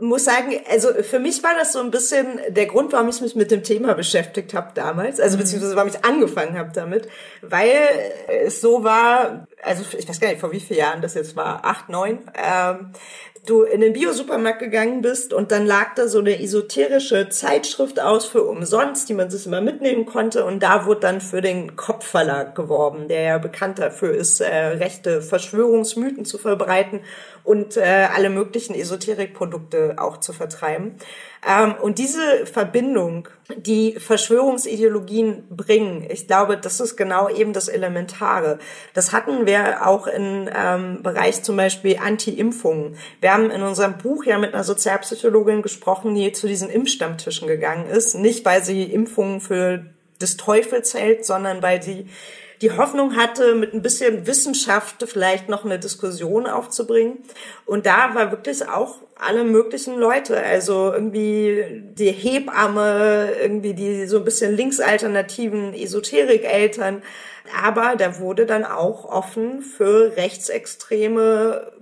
muss sagen, also für mich war das so ein bisschen der Grund, warum ich mich mit dem Thema beschäftigt habe damals, also mhm. beziehungsweise warum ich angefangen habe damit, weil es so war, also ich weiß gar nicht, vor wie vielen Jahren das jetzt war, acht, neun, ähm, du in den Biosupermarkt gegangen bist und dann lag da so eine esoterische Zeitschrift aus für umsonst, die man sich immer mitnehmen konnte. Und da wurde dann für den Kopfverlag geworben, der ja bekannt dafür ist, äh, rechte Verschwörungsmythen zu verbreiten und äh, alle möglichen Esoterikprodukte auch zu vertreiben. Ähm, und diese Verbindung, die Verschwörungsideologien bringen, ich glaube, das ist genau eben das Elementare. Das hatten wir auch im ähm, Bereich zum Beispiel Anti-Impfungen. Wir haben in unserem Buch ja mit einer Sozialpsychologin gesprochen, die zu diesen Impfstammtischen gegangen ist. Nicht, weil sie Impfungen für des Teufels hält, sondern weil sie die Hoffnung hatte, mit ein bisschen Wissenschaft vielleicht noch eine Diskussion aufzubringen. Und da war wirklich auch alle möglichen Leute, also irgendwie die Hebamme, irgendwie die so ein bisschen linksalternativen Esoterikeltern. Aber da wurde dann auch offen für rechtsextreme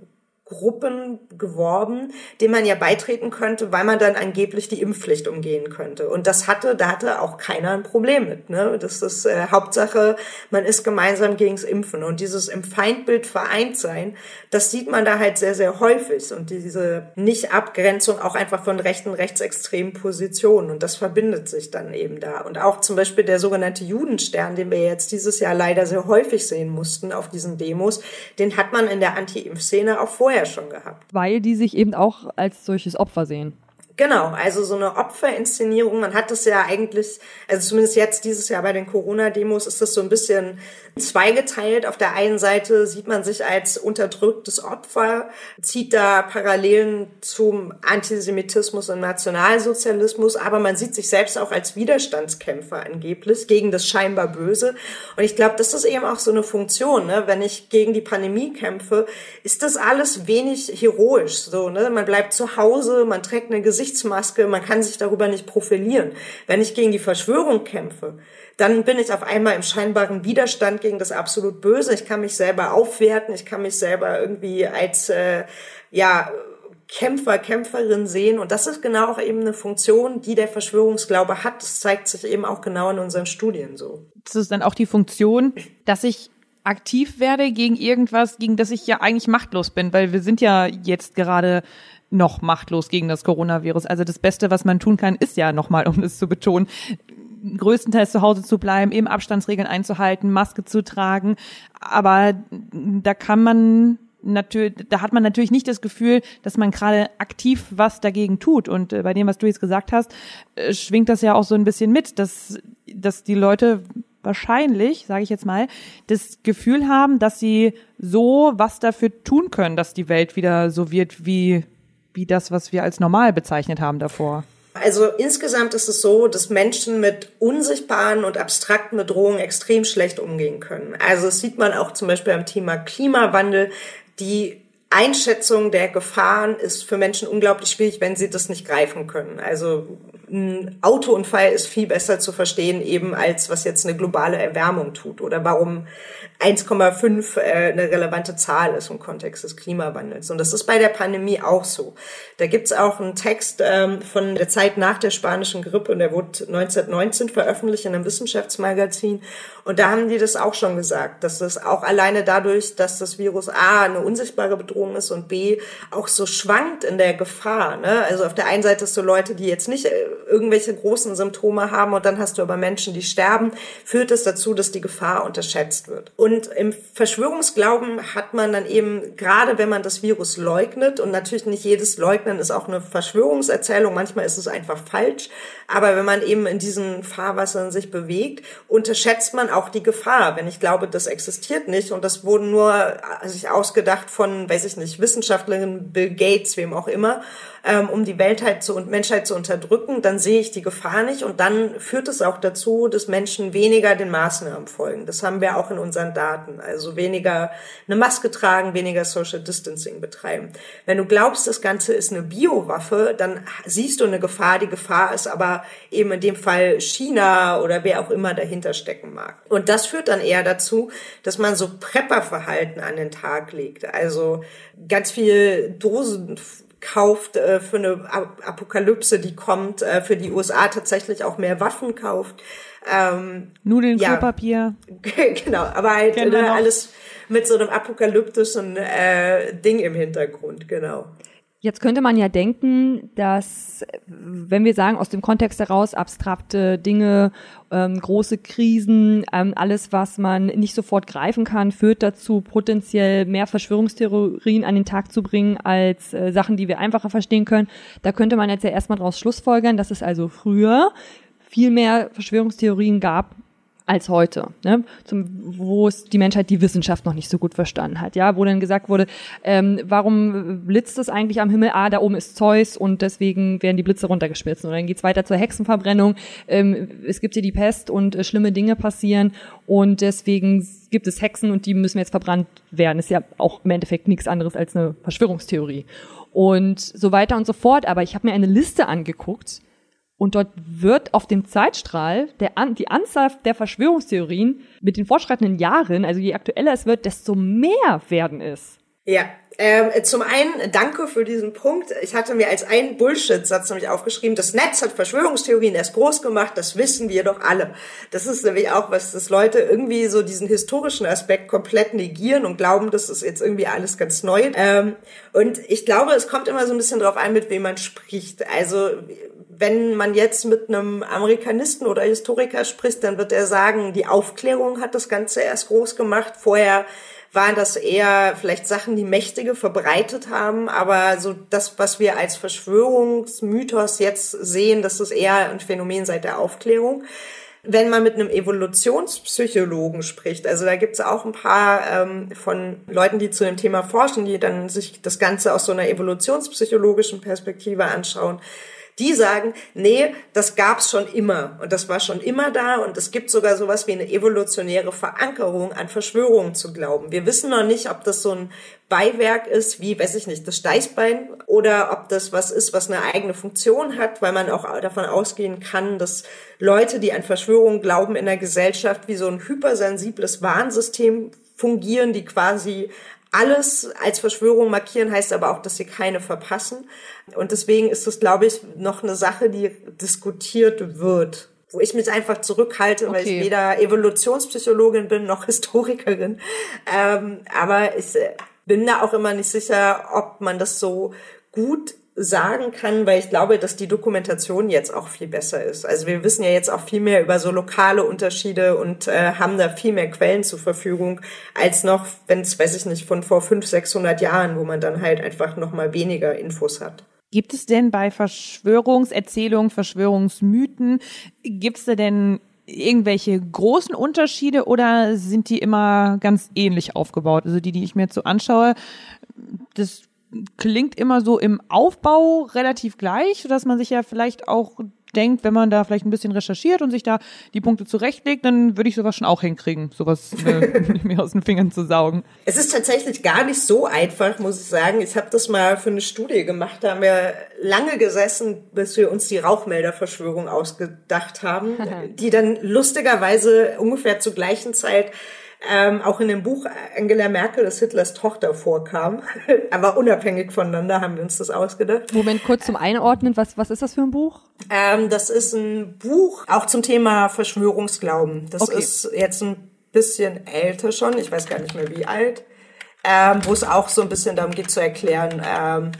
Gruppen geworben, denen man ja beitreten könnte, weil man dann angeblich die Impfpflicht umgehen könnte. Und das hatte, da hatte auch keiner ein Problem mit. Ne? Das ist äh, Hauptsache, man ist gemeinsam gegens Impfen. Und dieses im Feindbild vereint sein, das sieht man da halt sehr, sehr häufig. Und diese Nicht-Abgrenzung auch einfach von rechten, rechtsextremen Positionen. Und das verbindet sich dann eben da. Und auch zum Beispiel der sogenannte Judenstern, den wir jetzt dieses Jahr leider sehr häufig sehen mussten auf diesen Demos, den hat man in der Anti-Impf-Szene auch vorher vorher schon gehabt. Weil die sich eben auch als solches Opfer sehen. Genau, also so eine Opferinszenierung, man hat das ja eigentlich, also zumindest jetzt dieses Jahr bei den Corona-Demos ist das so ein bisschen zweigeteilt. Auf der einen Seite sieht man sich als unterdrücktes Opfer, zieht da Parallelen zum Antisemitismus und Nationalsozialismus, aber man sieht sich selbst auch als Widerstandskämpfer angeblich gegen das scheinbar Böse. Und ich glaube, das ist eben auch so eine Funktion. Ne? Wenn ich gegen die Pandemie kämpfe, ist das alles wenig heroisch. So, ne? Man bleibt zu Hause, man trägt eine Gesichtsmaske, man kann sich darüber nicht profilieren. Wenn ich gegen die Verschwörung kämpfe, dann bin ich auf einmal im scheinbaren Widerstand gegen das absolut Böse. Ich kann mich selber aufwerten, ich kann mich selber irgendwie als äh, ja Kämpfer, Kämpferin sehen. Und das ist genau auch eben eine Funktion, die der Verschwörungsglaube hat. Das zeigt sich eben auch genau in unseren Studien so. Das ist dann auch die Funktion, dass ich aktiv werde gegen irgendwas, gegen das ich ja eigentlich machtlos bin, weil wir sind ja jetzt gerade noch machtlos gegen das Coronavirus. Also das Beste, was man tun kann, ist ja nochmal, um es zu betonen, größtenteils zu Hause zu bleiben, eben Abstandsregeln einzuhalten, Maske zu tragen. Aber da kann man natürlich, da hat man natürlich nicht das Gefühl, dass man gerade aktiv was dagegen tut. Und äh, bei dem, was du jetzt gesagt hast, äh, schwingt das ja auch so ein bisschen mit, dass, dass die Leute wahrscheinlich, sage ich jetzt mal, das Gefühl haben, dass sie so was dafür tun können, dass die Welt wieder so wird wie, wie das, was wir als normal bezeichnet haben davor. Also insgesamt ist es so, dass Menschen mit unsichtbaren und abstrakten Bedrohungen extrem schlecht umgehen können. Also das sieht man auch zum Beispiel am Thema Klimawandel. Die Einschätzung der Gefahren ist für Menschen unglaublich schwierig, wenn sie das nicht greifen können. Also ein Autounfall ist viel besser zu verstehen, eben als was jetzt eine globale Erwärmung tut oder warum 1,5 äh, eine relevante Zahl ist im Kontext des Klimawandels. Und das ist bei der Pandemie auch so. Da gibt's auch einen Text ähm, von der Zeit nach der spanischen Grippe und der wurde 1919 veröffentlicht in einem Wissenschaftsmagazin. Und da haben die das auch schon gesagt, dass das auch alleine dadurch, dass das Virus A eine unsichtbare Bedrohung ist und B auch so schwankt in der Gefahr. Ne? Also auf der einen Seite hast du Leute, die jetzt nicht äh, irgendwelche großen Symptome haben und dann hast du aber Menschen, die sterben, führt es dazu, dass die Gefahr unterschätzt wird. Und im Verschwörungsglauben hat man dann eben, gerade wenn man das Virus leugnet, und natürlich nicht jedes Leugnen ist auch eine Verschwörungserzählung, manchmal ist es einfach falsch, aber wenn man eben in diesen Fahrwassern sich bewegt, unterschätzt man auch die Gefahr. Wenn ich glaube, das existiert nicht und das wurde nur sich ausgedacht von, weiß ich nicht, Wissenschaftlerinnen, Bill Gates, wem auch immer, ähm, um die Weltheit halt zu, und Menschheit zu unterdrücken, dann sehe ich die Gefahr nicht und dann führt es auch dazu, dass Menschen weniger den Maßnahmen folgen. Das haben wir auch in unseren Daten. Also weniger eine Maske tragen, weniger Social Distancing betreiben. Wenn du glaubst, das Ganze ist eine Biowaffe, dann siehst du eine Gefahr. Die Gefahr ist aber eben in dem Fall China oder wer auch immer dahinter stecken mag. Und das führt dann eher dazu, dass man so Prepperverhalten an den Tag legt. Also ganz viel Dosen kauft äh, für eine Apokalypse, die kommt, äh, für die USA tatsächlich auch mehr Waffen kauft. Ähm, Nudeln, ja, Klopapier. genau, aber halt ne, alles mit so einem apokalyptischen äh, Ding im Hintergrund, genau. Jetzt könnte man ja denken, dass, wenn wir sagen, aus dem Kontext heraus abstrakte Dinge, ähm, große Krisen, ähm, alles, was man nicht sofort greifen kann, führt dazu, potenziell mehr Verschwörungstheorien an den Tag zu bringen, als äh, Sachen, die wir einfacher verstehen können. Da könnte man jetzt ja erstmal daraus schlussfolgern, dass es also früher viel mehr Verschwörungstheorien gab, als heute, ne? Zum, wo es die Menschheit die Wissenschaft noch nicht so gut verstanden hat, ja, wo dann gesagt wurde, ähm, warum blitzt es eigentlich am Himmel? Ah, da oben ist Zeus und deswegen werden die Blitze runtergeschmissen. Und dann geht's weiter zur Hexenverbrennung. Ähm, es gibt hier die Pest und äh, schlimme Dinge passieren und deswegen gibt es Hexen und die müssen jetzt verbrannt werden. Ist ja auch im Endeffekt nichts anderes als eine Verschwörungstheorie und so weiter und so fort. Aber ich habe mir eine Liste angeguckt und dort wird auf dem Zeitstrahl der An die Anzahl der Verschwörungstheorien mit den fortschreitenden Jahren, also je aktueller es wird, desto mehr werden es. Ja, ähm, zum einen danke für diesen Punkt. Ich hatte mir als einen Bullshit-Satz nämlich aufgeschrieben, das Netz hat Verschwörungstheorien erst groß gemacht, das wissen wir doch alle. Das ist nämlich auch was, dass Leute irgendwie so diesen historischen Aspekt komplett negieren und glauben, das ist jetzt irgendwie alles ganz neu. Ähm, und ich glaube, es kommt immer so ein bisschen drauf an, mit wem man spricht. Also wenn man jetzt mit einem Amerikanisten oder Historiker spricht, dann wird er sagen, die Aufklärung hat das Ganze erst groß gemacht. Vorher waren das eher vielleicht Sachen, die Mächtige verbreitet haben, aber so das, was wir als Verschwörungsmythos jetzt sehen, das ist eher ein Phänomen seit der Aufklärung. Wenn man mit einem Evolutionspsychologen spricht, also da gibt es auch ein paar ähm, von Leuten, die zu dem Thema forschen, die dann sich das Ganze aus so einer evolutionspsychologischen Perspektive anschauen, die sagen, nee, das gab's schon immer und das war schon immer da und es gibt sogar sowas wie eine evolutionäre Verankerung an Verschwörungen zu glauben. Wir wissen noch nicht, ob das so ein Beiwerk ist, wie, weiß ich nicht, das Steißbein oder ob das was ist, was eine eigene Funktion hat, weil man auch davon ausgehen kann, dass Leute, die an Verschwörungen glauben, in der Gesellschaft wie so ein hypersensibles Warnsystem fungieren, die quasi alles als Verschwörung markieren, heißt aber auch, dass sie keine verpassen. Und deswegen ist es, glaube ich, noch eine Sache, die diskutiert wird wo ich mich einfach zurückhalte, okay. weil ich weder Evolutionspsychologin bin noch Historikerin. Ähm, aber ich äh, bin da auch immer nicht sicher, ob man das so gut sagen kann, weil ich glaube, dass die Dokumentation jetzt auch viel besser ist. Also wir wissen ja jetzt auch viel mehr über so lokale Unterschiede und äh, haben da viel mehr Quellen zur Verfügung als noch, wenn es, weiß ich nicht, von vor 500, 600 Jahren, wo man dann halt einfach noch mal weniger Infos hat. Gibt es denn bei Verschwörungserzählungen, Verschwörungsmythen, gibt es da denn irgendwelche großen Unterschiede oder sind die immer ganz ähnlich aufgebaut? Also die, die ich mir jetzt so anschaue, das klingt immer so im Aufbau relativ gleich, dass man sich ja vielleicht auch denkt, wenn man da vielleicht ein bisschen recherchiert und sich da die Punkte zurechtlegt, dann würde ich sowas schon auch hinkriegen, sowas äh, mir aus den Fingern zu saugen. Es ist tatsächlich gar nicht so einfach, muss ich sagen. Ich habe das mal für eine Studie gemacht, da haben wir lange gesessen, bis wir uns die Rauchmelderverschwörung ausgedacht haben, die dann lustigerweise ungefähr zur gleichen Zeit ähm, auch in dem Buch Angela Merkel, das Hitlers Tochter vorkam. Aber unabhängig voneinander haben wir uns das ausgedacht. Moment, kurz zum Einordnen, was, was ist das für ein Buch? Ähm, das ist ein Buch auch zum Thema Verschwörungsglauben. Das okay. ist jetzt ein bisschen älter schon, ich weiß gar nicht mehr wie alt, ähm, wo es auch so ein bisschen darum geht zu erklären, ähm,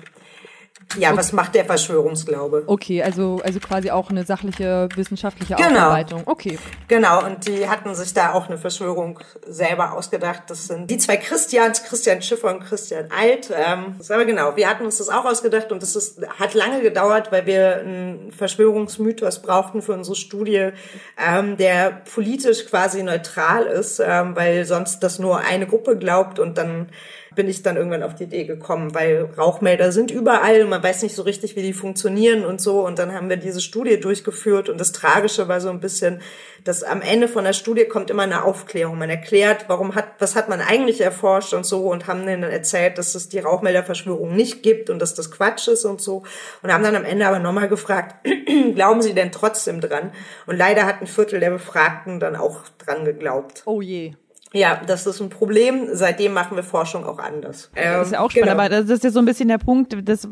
ja, okay. was macht der Verschwörungsglaube? Okay, also, also quasi auch eine sachliche, wissenschaftliche genau. Aufarbeitung. Okay. Genau, und die hatten sich da auch eine Verschwörung selber ausgedacht. Das sind die zwei Christians, Christian Schiffer und Christian Alt. Ähm, das aber genau, wir hatten uns das auch ausgedacht und das ist, hat lange gedauert, weil wir einen Verschwörungsmythos brauchten für unsere Studie, ähm, der politisch quasi neutral ist, ähm, weil sonst das nur eine Gruppe glaubt und dann bin ich dann irgendwann auf die Idee gekommen, weil Rauchmelder sind überall man weiß nicht so richtig, wie die funktionieren und so. Und dann haben wir diese Studie durchgeführt und das Tragische war so ein bisschen, dass am Ende von der Studie kommt immer eine Aufklärung. Man erklärt, warum hat, was hat man eigentlich erforscht und so und haben dann erzählt, dass es die Rauchmelderverschwörung nicht gibt und dass das Quatsch ist und so. Und haben dann am Ende aber nochmal gefragt, glauben Sie denn trotzdem dran? Und leider hat ein Viertel der Befragten dann auch dran geglaubt. Oh je. Ja, das ist ein Problem. Seitdem machen wir Forschung auch anders. das ist ja auch spannend, genau. aber das ist ja so ein bisschen der Punkt, dass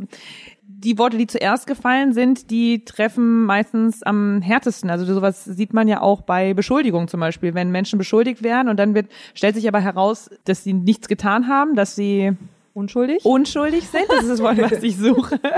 die Worte, die zuerst gefallen sind, die treffen meistens am härtesten. Also sowas sieht man ja auch bei Beschuldigungen zum Beispiel. Wenn Menschen beschuldigt werden und dann wird, stellt sich aber heraus, dass sie nichts getan haben, dass sie unschuldig? Unschuldig sind, das ist das Wort, was ich suche.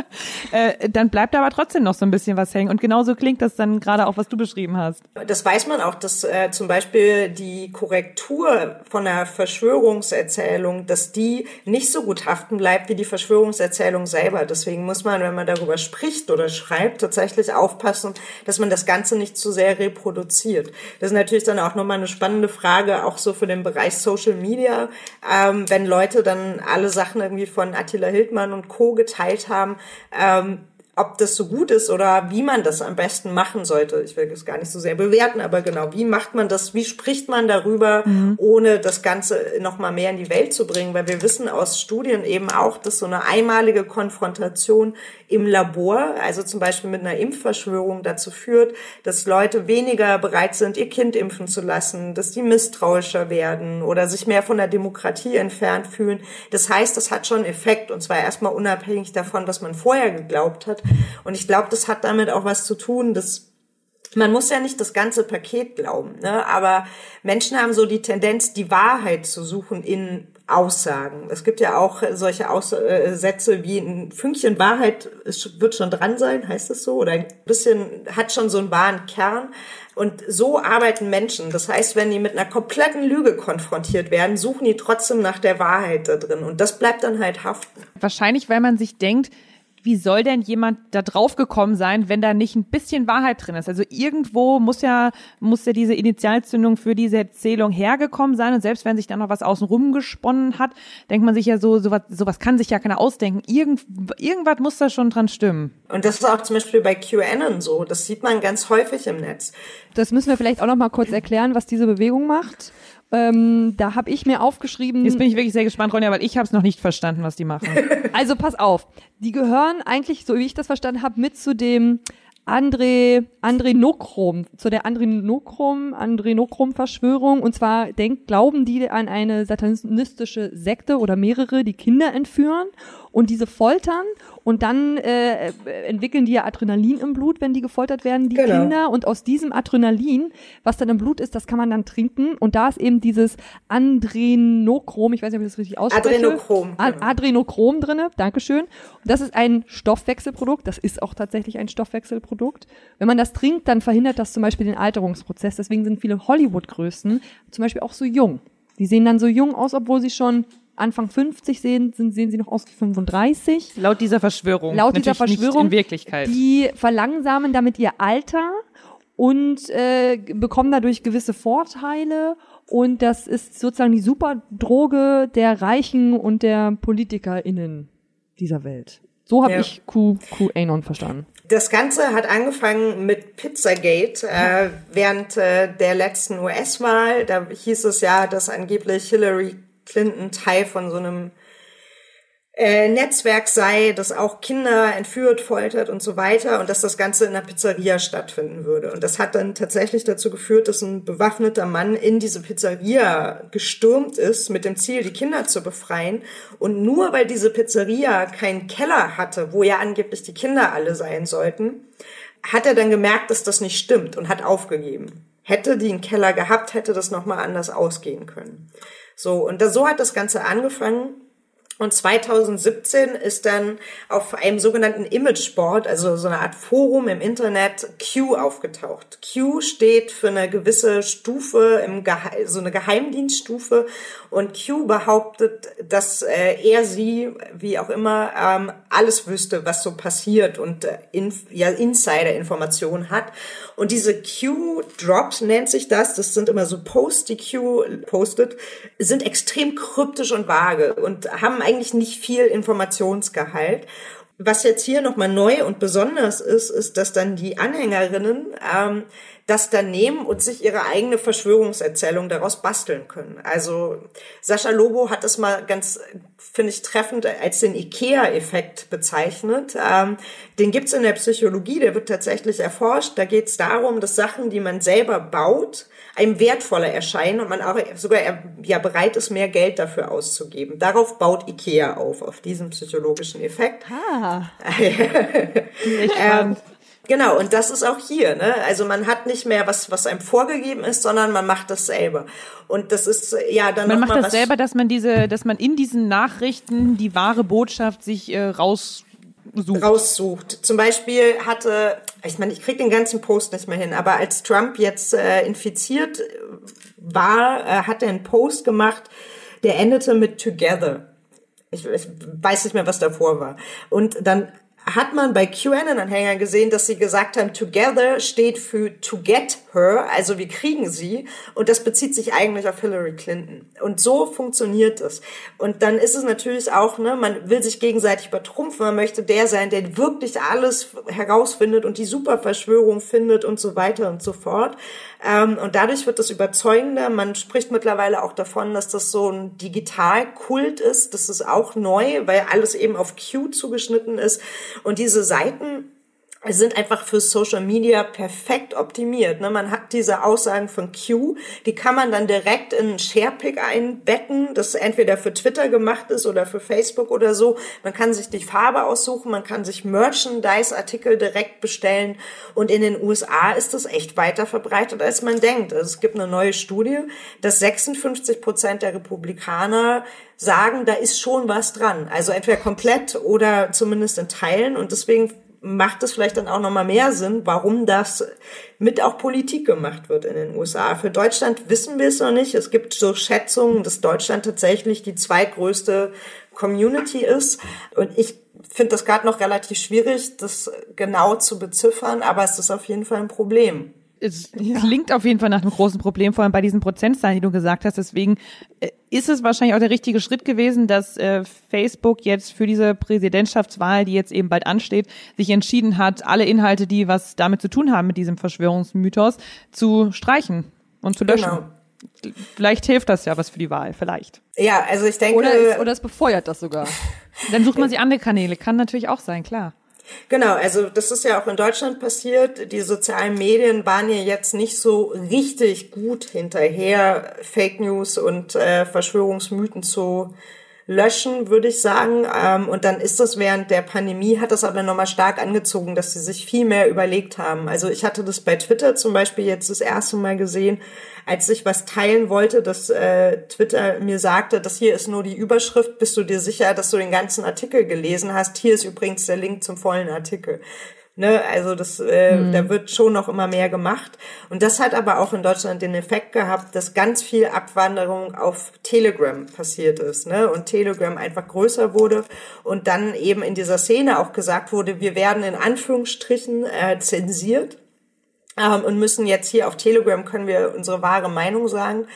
Äh, dann bleibt aber trotzdem noch so ein bisschen was hängen. Und genauso klingt das dann gerade auch, was du beschrieben hast. Das weiß man auch, dass äh, zum Beispiel die Korrektur von der Verschwörungserzählung, dass die nicht so gut haften bleibt wie die Verschwörungserzählung selber. Deswegen muss man, wenn man darüber spricht oder schreibt, tatsächlich aufpassen, dass man das Ganze nicht zu sehr reproduziert. Das ist natürlich dann auch nochmal eine spannende Frage, auch so für den Bereich Social Media, ähm, wenn Leute dann alle Sachen Sachen irgendwie von Attila Hildmann und Co. geteilt haben, ähm, ob das so gut ist oder wie man das am besten machen sollte. Ich will das gar nicht so sehr bewerten, aber genau, wie macht man das, wie spricht man darüber, mhm. ohne das Ganze nochmal mehr in die Welt zu bringen? Weil wir wissen aus Studien eben auch, dass so eine einmalige Konfrontation im Labor, also zum Beispiel mit einer Impfverschwörung dazu führt, dass Leute weniger bereit sind, ihr Kind impfen zu lassen, dass die misstrauischer werden oder sich mehr von der Demokratie entfernt fühlen. Das heißt, das hat schon Effekt und zwar erstmal unabhängig davon, was man vorher geglaubt hat. Und ich glaube, das hat damit auch was zu tun, dass man muss ja nicht das ganze Paket glauben, ne? aber Menschen haben so die Tendenz, die Wahrheit zu suchen in Aussagen. Es gibt ja auch solche Aus äh, Sätze wie ein Fünkchen Wahrheit wird schon dran sein, heißt das so? Oder ein bisschen hat schon so einen wahren Kern. Und so arbeiten Menschen. Das heißt, wenn die mit einer kompletten Lüge konfrontiert werden, suchen die trotzdem nach der Wahrheit da drin. Und das bleibt dann halt haften. Wahrscheinlich, weil man sich denkt, wie soll denn jemand da drauf gekommen sein, wenn da nicht ein bisschen Wahrheit drin ist? Also irgendwo muss ja, muss ja diese Initialzündung für diese Erzählung hergekommen sein. Und selbst wenn sich da noch was außenrum gesponnen hat, denkt man sich ja so, sowas, sowas kann sich ja keiner ausdenken. Irgend, irgendwas muss da schon dran stimmen. Und das ist auch zum Beispiel bei QAnon so. Das sieht man ganz häufig im Netz. Das müssen wir vielleicht auch noch mal kurz erklären, was diese Bewegung macht. Ähm, da habe ich mir aufgeschrieben. Jetzt bin ich wirklich sehr gespannt, Ronja, weil ich habe es noch nicht verstanden, was die machen. also pass auf, die gehören eigentlich, so wie ich das verstanden habe, mit zu dem André, André Nokrom, zu der André Nokrom, André Nokrom Verschwörung. Und zwar denkt, glauben die an eine satanistische Sekte oder mehrere, die Kinder entführen und diese foltern und dann äh, entwickeln die ja Adrenalin im Blut, wenn die gefoltert werden, die genau. Kinder. Und aus diesem Adrenalin, was dann im Blut ist, das kann man dann trinken. Und da ist eben dieses Adrenochrom, ich weiß nicht, ob ich das richtig ausspreche. Adrenochrom. Genau. Adrenochrom drinne, Dankeschön. Und das ist ein Stoffwechselprodukt. Das ist auch tatsächlich ein Stoffwechselprodukt. Wenn man das trinkt, dann verhindert das zum Beispiel den Alterungsprozess. Deswegen sind viele Hollywood-Größen zum Beispiel auch so jung. Die sehen dann so jung aus, obwohl sie schon Anfang 50 sehen, sind, sehen sie noch aus wie 35. Laut dieser Verschwörung. Laut dieser Verschwörung. in Wirklichkeit. Die verlangsamen damit ihr Alter und äh, bekommen dadurch gewisse Vorteile und das ist sozusagen die Superdroge der Reichen und der PolitikerInnen dieser Welt. So habe Ja. ich Q, QAnon verstanden. Das Ganze hat angefangen mit Pizzagate äh, während äh, der letzten US-Wahl. Da hieß es ja, dass angeblich Hillary Clinton Teil von so einem äh, Netzwerk sei, das auch Kinder entführt, foltert und so weiter und dass das Ganze in einer Pizzeria stattfinden würde. Und das hat dann tatsächlich dazu geführt, dass ein bewaffneter Mann in diese Pizzeria gestürmt ist mit dem Ziel, die Kinder zu befreien. Und nur weil diese Pizzeria keinen Keller hatte, wo ja angeblich die Kinder alle sein sollten, hat er dann gemerkt, dass das nicht stimmt und hat aufgegeben. Hätte die einen Keller gehabt, hätte das nochmal anders ausgehen können. So, und da, so hat das Ganze angefangen. Und 2017 ist dann auf einem sogenannten Imageboard, also so eine Art Forum im Internet, Q aufgetaucht. Q steht für eine gewisse Stufe, im Gehe so eine Geheimdienststufe. Und Q behauptet, dass äh, er sie, wie auch immer, ähm, alles wüsste, was so passiert und äh, inf ja, Insider-Informationen hat. Und diese Q-Drops nennt sich das, das sind immer so Posts, die Q postet, sind extrem kryptisch und vage und haben eigentlich nicht viel Informationsgehalt. Was jetzt hier nochmal neu und besonders ist, ist, dass dann die Anhängerinnen ähm, das dann nehmen und sich ihre eigene Verschwörungserzählung daraus basteln können. Also Sascha Lobo hat das mal ganz, finde ich, treffend als den IKEA-Effekt bezeichnet. Ähm, den gibt's in der Psychologie, der wird tatsächlich erforscht. Da geht's darum, dass Sachen, die man selber baut, einem wertvoller erscheinen und man auch sogar ja bereit ist, mehr Geld dafür auszugeben. Darauf baut IKEA auf, auf diesen psychologischen Effekt. Ah. ähm, genau, und das ist auch hier. Ne? Also man hat nicht mehr was, was einem vorgegeben ist, sondern man macht das selber. Und das ist ja dann Man macht das selber, dass man diese, dass man in diesen Nachrichten die wahre Botschaft sich äh, raussucht. raussucht. Zum Beispiel hatte, ich meine, ich krieg den ganzen Post nicht mehr hin, aber als Trump jetzt äh, infiziert war, äh, hat er einen Post gemacht, der endete mit Together. Ich, ich weiß nicht mehr, was davor war. Und dann hat man bei QAnon-Anhängern gesehen, dass sie gesagt haben, Together steht für to get her, also wir kriegen sie. Und das bezieht sich eigentlich auf Hillary Clinton. Und so funktioniert es. Und dann ist es natürlich auch, ne, man will sich gegenseitig übertrumpfen, man möchte der sein, der wirklich alles herausfindet und die Superverschwörung findet und so weiter und so fort. Ähm, und dadurch wird das überzeugender. Man spricht mittlerweile auch davon, dass das so ein Digitalkult ist. Das ist auch neu, weil alles eben auf Q zugeschnitten ist. Und diese Seiten sind einfach für Social Media perfekt optimiert. Ne? Man hat diese Aussagen von Q, die kann man dann direkt in einen Sharepick einbetten, das entweder für Twitter gemacht ist oder für Facebook oder so. Man kann sich die Farbe aussuchen, man kann sich Merchandise-Artikel direkt bestellen und in den USA ist das echt weiter verbreitet, als man denkt. Also es gibt eine neue Studie, dass 56 Prozent der Republikaner sagen, da ist schon was dran. Also entweder komplett oder zumindest in Teilen und deswegen macht es vielleicht dann auch nochmal mehr Sinn, warum das mit auch Politik gemacht wird in den USA. Für Deutschland wissen wir es noch nicht. Es gibt so Schätzungen, dass Deutschland tatsächlich die zweitgrößte Community ist. Und ich finde das gerade noch relativ schwierig, das genau zu beziffern, aber es ist auf jeden Fall ein Problem. Es klingt auf jeden Fall nach einem großen Problem, vor allem bei diesen Prozentzahlen, die du gesagt hast. Deswegen äh, ist es wahrscheinlich auch der richtige Schritt gewesen, dass äh, Facebook jetzt für diese Präsidentschaftswahl, die jetzt eben bald ansteht, sich entschieden hat, alle Inhalte, die was damit zu tun haben mit diesem Verschwörungsmythos, zu streichen und zu löschen. Genau. Vielleicht hilft das ja was für die Wahl, vielleicht. Ja, also ich denke. Oder, es, oder es befeuert das sogar. Dann sucht man sich andere Kanäle, kann natürlich auch sein, klar. Genau, also das ist ja auch in Deutschland passiert. Die sozialen Medien waren ja jetzt nicht so richtig gut hinterher, Fake News und äh, Verschwörungsmythen zu löschen, würde ich sagen. Ähm, und dann ist das während der Pandemie, hat das aber nochmal stark angezogen, dass sie sich viel mehr überlegt haben. Also ich hatte das bei Twitter zum Beispiel jetzt das erste Mal gesehen, als ich was teilen wollte, dass äh, Twitter mir sagte, das hier ist nur die Überschrift, bist du dir sicher, dass du den ganzen Artikel gelesen hast? Hier ist übrigens der Link zum vollen Artikel. Ne, also das, äh, mhm. da wird schon noch immer mehr gemacht. Und das hat aber auch in Deutschland den Effekt gehabt, dass ganz viel Abwanderung auf Telegram passiert ist. Ne? Und Telegram einfach größer wurde und dann eben in dieser Szene auch gesagt wurde, wir werden in Anführungsstrichen äh, zensiert. Ähm, und müssen jetzt hier auf Telegram können wir unsere wahre Meinung sagen.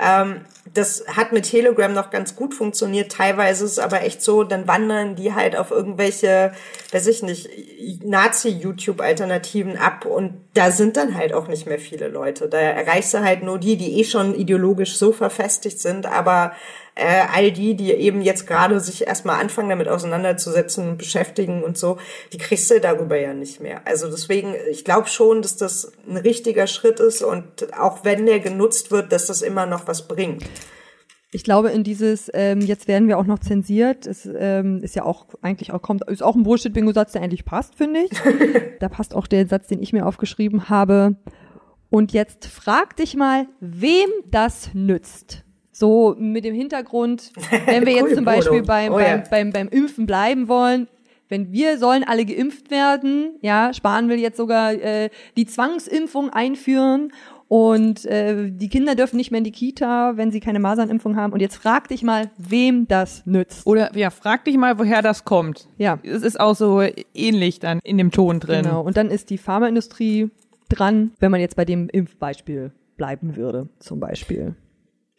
Ähm, das hat mit Telegram noch ganz gut funktioniert. Teilweise ist es aber echt so, dann wandern die halt auf irgendwelche, weiß ich nicht, Nazi-YouTube-Alternativen ab und da sind dann halt auch nicht mehr viele Leute. Da erreichst du halt nur die, die eh schon ideologisch so verfestigt sind, aber äh, all die, die eben jetzt gerade sich erstmal anfangen, damit auseinanderzusetzen und beschäftigen und so, die kriegst du darüber ja nicht mehr. Also deswegen, ich glaube schon, dass das ein richtiger Schritt ist und auch wenn der genutzt wird, dass das immer noch was bringt. Ich glaube, in dieses, ähm, jetzt werden wir auch noch zensiert, es ähm, ist ja auch eigentlich auch kommt, ist auch ein Bullshit-Bingo-Satz, der eigentlich passt, finde ich. da passt auch der Satz, den ich mir aufgeschrieben habe. Und jetzt frag dich mal, wem das nützt. So mit dem Hintergrund, wenn wir jetzt zum Beispiel beim, Oh ja. beim, beim, beim Impfen bleiben wollen, wenn wir sollen alle geimpft werden, ja, Spahn will jetzt sogar äh, die Zwangsimpfung einführen und äh, die Kinder dürfen nicht mehr in die Kita, wenn sie keine Masernimpfung haben. Und jetzt frag dich mal, wem das nützt. Oder ja, frag dich mal, woher das kommt. Ja, Es ist auch so ähnlich dann in dem Ton drin. genau. Und dann ist die Pharmaindustrie dran, wenn man jetzt bei dem Impfbeispiel bleiben würde, zum Beispiel.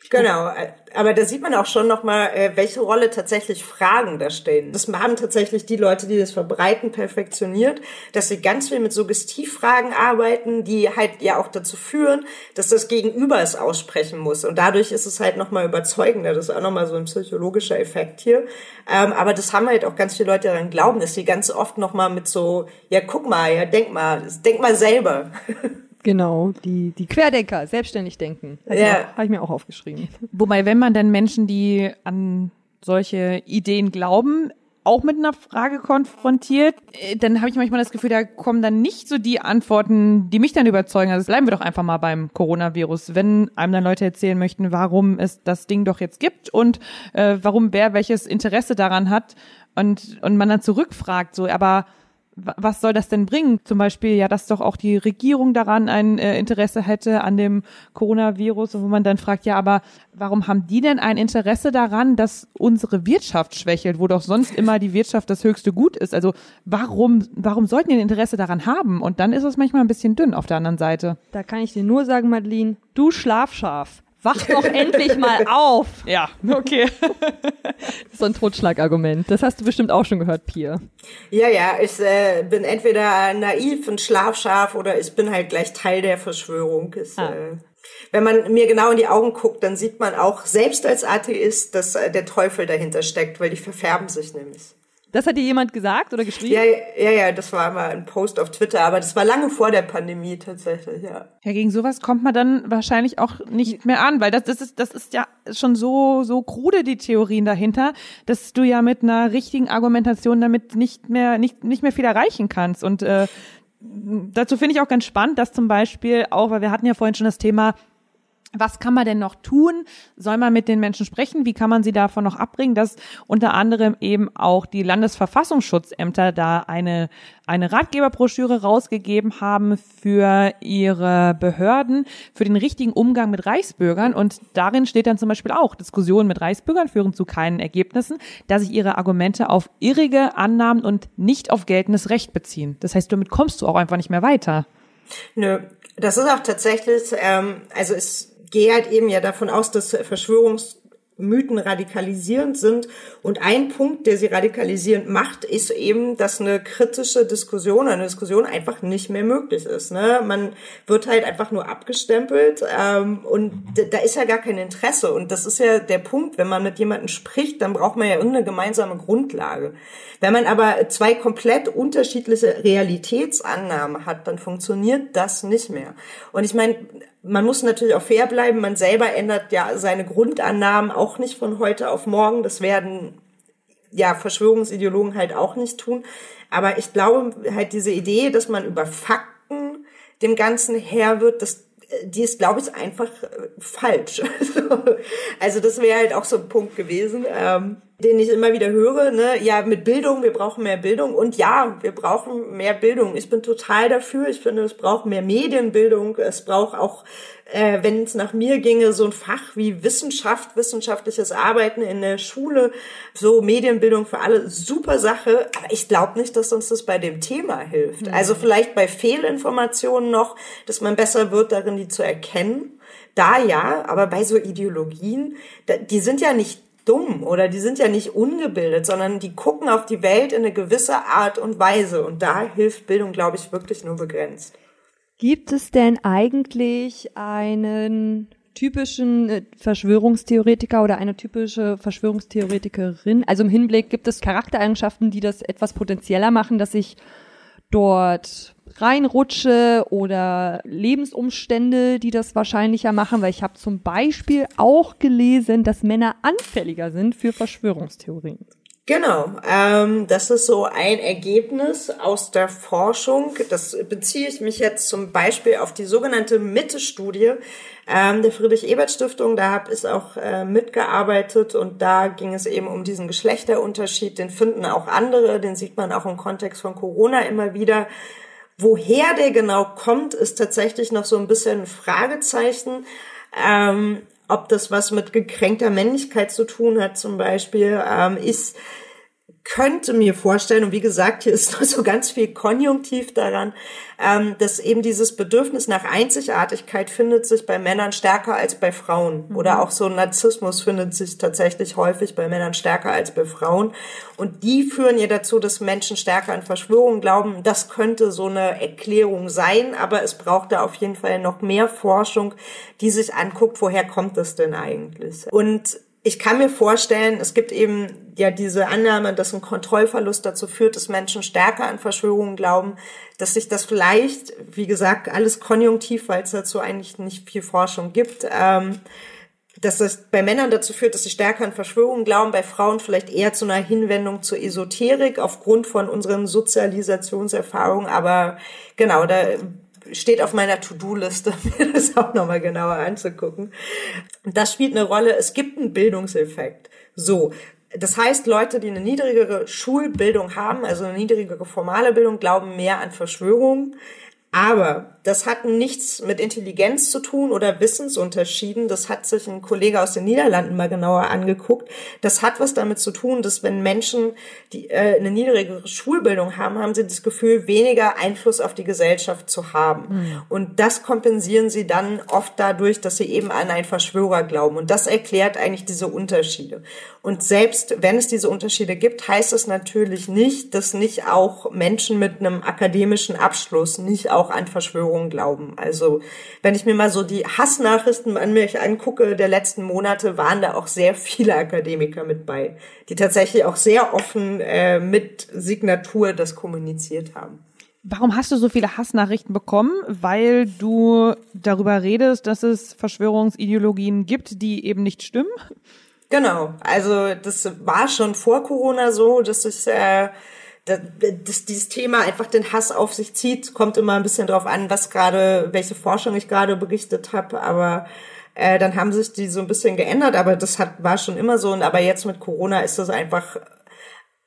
Genau, äh, aber da sieht man auch schon nochmal, äh, welche Rolle tatsächlich Fragen da stehen. Das haben tatsächlich die Leute, die das verbreiten, perfektioniert, dass sie ganz viel mit Suggestivfragen arbeiten, die halt ja auch dazu führen, dass das Gegenüber es aussprechen muss. Und dadurch ist es halt nochmal überzeugender. Das ist auch nochmal so ein psychologischer Effekt hier. Ähm, aber das haben halt auch ganz viele Leute daran glauben, dass sie ganz oft nochmal mit so, ja guck mal, ja denk mal, denk mal selber. Genau, die, die Querdenker, selbstständig denken. Habe ich, Ja. mir auch- hab ich mir auch aufgeschrieben. Wobei, wenn man dann Menschen, die an solche Ideen glauben, auch mit einer Frage konfrontiert, äh, dann habe ich manchmal das Gefühl, da kommen dann nicht so die Antworten, die mich dann überzeugen. Also bleiben wir doch einfach mal beim Coronavirus. Wenn einem dann Leute erzählen möchten, warum es das Ding doch jetzt gibt und äh, warum wer welches Interesse daran hat und, und man dann zurückfragt, so, aber was soll das denn bringen? Zum Beispiel, ja, dass doch auch die Regierung daran ein äh, Interesse hätte an dem Coronavirus wo man dann fragt, ja, aber warum haben die denn ein Interesse daran, dass unsere Wirtschaft schwächelt, wo doch sonst immer die Wirtschaft das höchste Gut ist? Also warum, warum sollten die ein Interesse daran haben? Und dann ist es manchmal ein bisschen dünn auf der anderen Seite. Da kann ich dir nur sagen, Madeline, du Schlafschaf. Wach doch endlich mal auf. Ja, okay. Das ist so ein Totschlagargument. Das hast du bestimmt auch schon gehört, Pia. Ja, ja, ich äh, bin entweder naiv und schlafscharf oder ich bin halt gleich Teil der Verschwörung. Ist, Ah. äh, wenn man mir genau in die Augen guckt, dann sieht man auch selbst als Atheist, dass äh, der Teufel dahinter steckt, weil die verfärben sich nämlich. Das hat dir jemand gesagt oder geschrieben? Ja, ja, ja, das war mal ein Post auf Twitter, aber das war lange vor der Pandemie tatsächlich, ja. Ja, gegen sowas kommt man dann wahrscheinlich auch nicht mehr an, weil das, das ist, das ist ja schon so, so krude, die Theorien dahinter, dass du ja mit einer richtigen Argumentation damit nicht mehr, nicht, nicht mehr viel erreichen kannst. Und äh, dazu finde ich auch ganz spannend, dass zum Beispiel auch, weil wir hatten ja vorhin schon das Thema, was kann man denn noch tun? Soll man mit den Menschen sprechen? Wie kann man sie davon noch abbringen, dass unter anderem eben auch die Landesverfassungsschutzämter da eine, eine Ratgeberbroschüre rausgegeben haben für ihre Behörden, für den richtigen Umgang mit Reichsbürgern. Und darin steht dann zum Beispiel auch, Diskussionen mit Reichsbürgern führen zu keinen Ergebnissen, da sich ihre Argumente auf irrige Annahmen und nicht auf geltendes Recht beziehen. Das heißt, damit kommst du auch einfach nicht mehr weiter. Nö, das ist auch tatsächlich, ähm, also es gehe halt eben ja davon aus, dass Verschwörungsmythen radikalisierend sind. Und ein Punkt, der sie radikalisierend macht, ist eben, dass eine kritische Diskussion, eine Diskussion einfach nicht mehr möglich ist. Ne? Man wird halt einfach nur abgestempelt ähm, und da ist ja gar kein Interesse. Und das ist ja der Punkt, wenn man mit jemandem spricht, dann braucht man ja irgendeine gemeinsame Grundlage. Wenn man aber zwei komplett unterschiedliche Realitätsannahmen hat, dann funktioniert das nicht mehr. Und ich meine, man muss natürlich auch fair bleiben. Man selber ändert ja seine Grundannahmen auch nicht von heute auf morgen. Das werden ja Verschwörungsideologen halt auch nicht tun. Aber ich glaube halt diese Idee, dass man über Fakten dem Ganzen Herr wird, das die ist, glaube ich, einfach äh, falsch. also das wäre halt auch so ein Punkt gewesen. Ähm, den ich immer wieder höre, ne, ja, mit Bildung, wir brauchen mehr Bildung und ja, wir brauchen mehr Bildung. Ich bin total dafür. Ich finde, es braucht mehr Medienbildung. Es braucht auch, äh, wenn es nach mir ginge, so ein Fach wie Wissenschaft, wissenschaftliches Arbeiten in der Schule, so Medienbildung für alle, super Sache. Aber ich glaube nicht, dass uns das bei dem Thema hilft. Mhm. Also vielleicht bei Fehlinformationen noch, dass man besser wird darin, die zu erkennen. Da ja, aber bei so Ideologien, die sind ja nicht dumm oder die sind ja nicht ungebildet, sondern die gucken auf die Welt in eine gewisse Art und Weise. Und da hilft Bildung, glaube ich, wirklich nur begrenzt. Gibt es denn eigentlich einen typischen äh, Verschwörungstheoretiker oder eine typische Verschwörungstheoretikerin? Also im Hinblick gibt es Charaktereigenschaften, die das etwas potenzieller machen, dass ich dort reinrutsche oder Lebensumstände, die das wahrscheinlicher machen, weil ich habe zum Beispiel auch gelesen, dass Männer anfälliger sind für Verschwörungstheorien. Genau, ähm, das ist so ein Ergebnis aus der Forschung. Das beziehe ich mich jetzt zum Beispiel auf die sogenannte Mitte-Studie ähm, der Friedrich-Ebert-Stiftung. Da habe ich auch äh, mitgearbeitet und da ging es eben um diesen Geschlechterunterschied. Den finden auch andere, den sieht man auch im Kontext von Corona immer wieder. Woher der genau kommt, ist tatsächlich noch so ein bisschen ein Fragezeichen. Ähm, ob das was mit gekränkter Männlichkeit zu tun hat zum Beispiel, ähm, ist könnte mir vorstellen, und wie gesagt, hier ist noch so ganz viel Konjunktiv daran, ähm, dass eben dieses Bedürfnis nach Einzigartigkeit findet sich bei Männern stärker als bei Frauen. Mhm. Oder auch so Narzissmus findet sich tatsächlich häufig bei Männern stärker als bei Frauen. Und die führen ja dazu, dass Menschen stärker an Verschwörungen glauben. Das könnte so eine Erklärung sein, aber es braucht da auf jeden Fall noch mehr Forschung, die sich anguckt, woher kommt das denn eigentlich? Und ich kann mir vorstellen, es gibt eben ja diese Annahme, dass ein Kontrollverlust dazu führt, dass Menschen stärker an Verschwörungen glauben, dass sich das vielleicht, wie gesagt, alles konjunktiv, weil es dazu eigentlich nicht viel Forschung gibt, ähm, dass das bei Männern dazu führt, dass sie stärker an Verschwörungen glauben, bei Frauen vielleicht eher zu einer Hinwendung zur Esoterik aufgrund von unseren Sozialisationserfahrungen. Aber genau, da steht auf meiner To-Do-Liste, mir das auch nochmal genauer anzugucken. Das spielt eine Rolle. Es gibt einen Bildungseffekt. So. Das heißt, Leute, die eine niedrigere Schulbildung haben, also eine niedrigere formale Bildung, glauben mehr an Verschwörungen. Aber das hat nichts mit Intelligenz zu tun oder Wissensunterschieden. Das hat sich ein Kollege aus den Niederlanden mal genauer angeguckt. Das hat was damit zu tun, dass wenn Menschen die, äh, eine niedrigere Schulbildung haben, haben sie das Gefühl, weniger Einfluss auf die Gesellschaft zu haben. Mhm. Und das kompensieren sie dann oft dadurch, dass sie eben an einen Verschwörer glauben. Und das erklärt eigentlich diese Unterschiede. Und selbst wenn es diese Unterschiede gibt, heißt es natürlich nicht, dass nicht auch Menschen mit einem akademischen Abschluss nicht auch an Verschwörungen glauben. Also wenn ich mir mal so die Hassnachrichten an mich angucke der letzten Monate, waren da auch sehr viele Akademiker mit bei, die tatsächlich auch sehr offen äh, mit Signatur das kommuniziert haben. Warum hast du so viele Hassnachrichten bekommen? Weil du darüber redest, dass es Verschwörungsideologien gibt, die eben nicht stimmen? Genau, also das war schon vor Corona so, dass ich äh, dass dieses Thema einfach den Hass auf sich zieht, kommt immer ein bisschen drauf an, was gerade, welche Forschung ich gerade berichtet habe, aber äh, dann haben sich die so ein bisschen geändert, aber das hat war schon immer so und aber jetzt mit Corona ist das einfach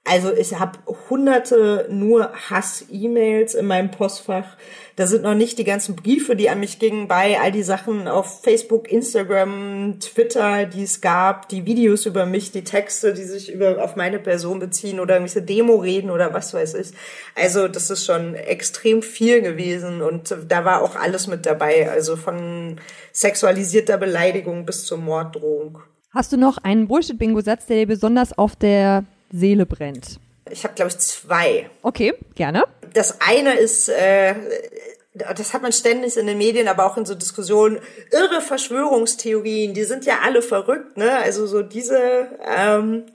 also ich habe hunderte nur Hass-E-Mails in meinem Postfach. Da sind noch nicht die ganzen Briefe, die an mich gingen, bei all die Sachen auf Facebook, Instagram, Twitter, die es gab, die Videos über mich, die Texte, die sich über auf meine Person beziehen oder irgendwelche Demo-Reden oder was weiß ich. Also das ist schon extrem viel gewesen und da war auch alles mit dabei. Also von sexualisierter Beleidigung bis zur Morddrohung. Hast du noch einen Bullshit-Bingo-Satz, der dir besonders auf der Seele brennt? Ich habe, glaube ich, zwei. Okay, gerne. Das eine ist, äh, das hat man ständig in den Medien, aber auch in so Diskussionen, irre Verschwörungstheorien, die sind ja alle verrückt, ne? Also so diese ähm,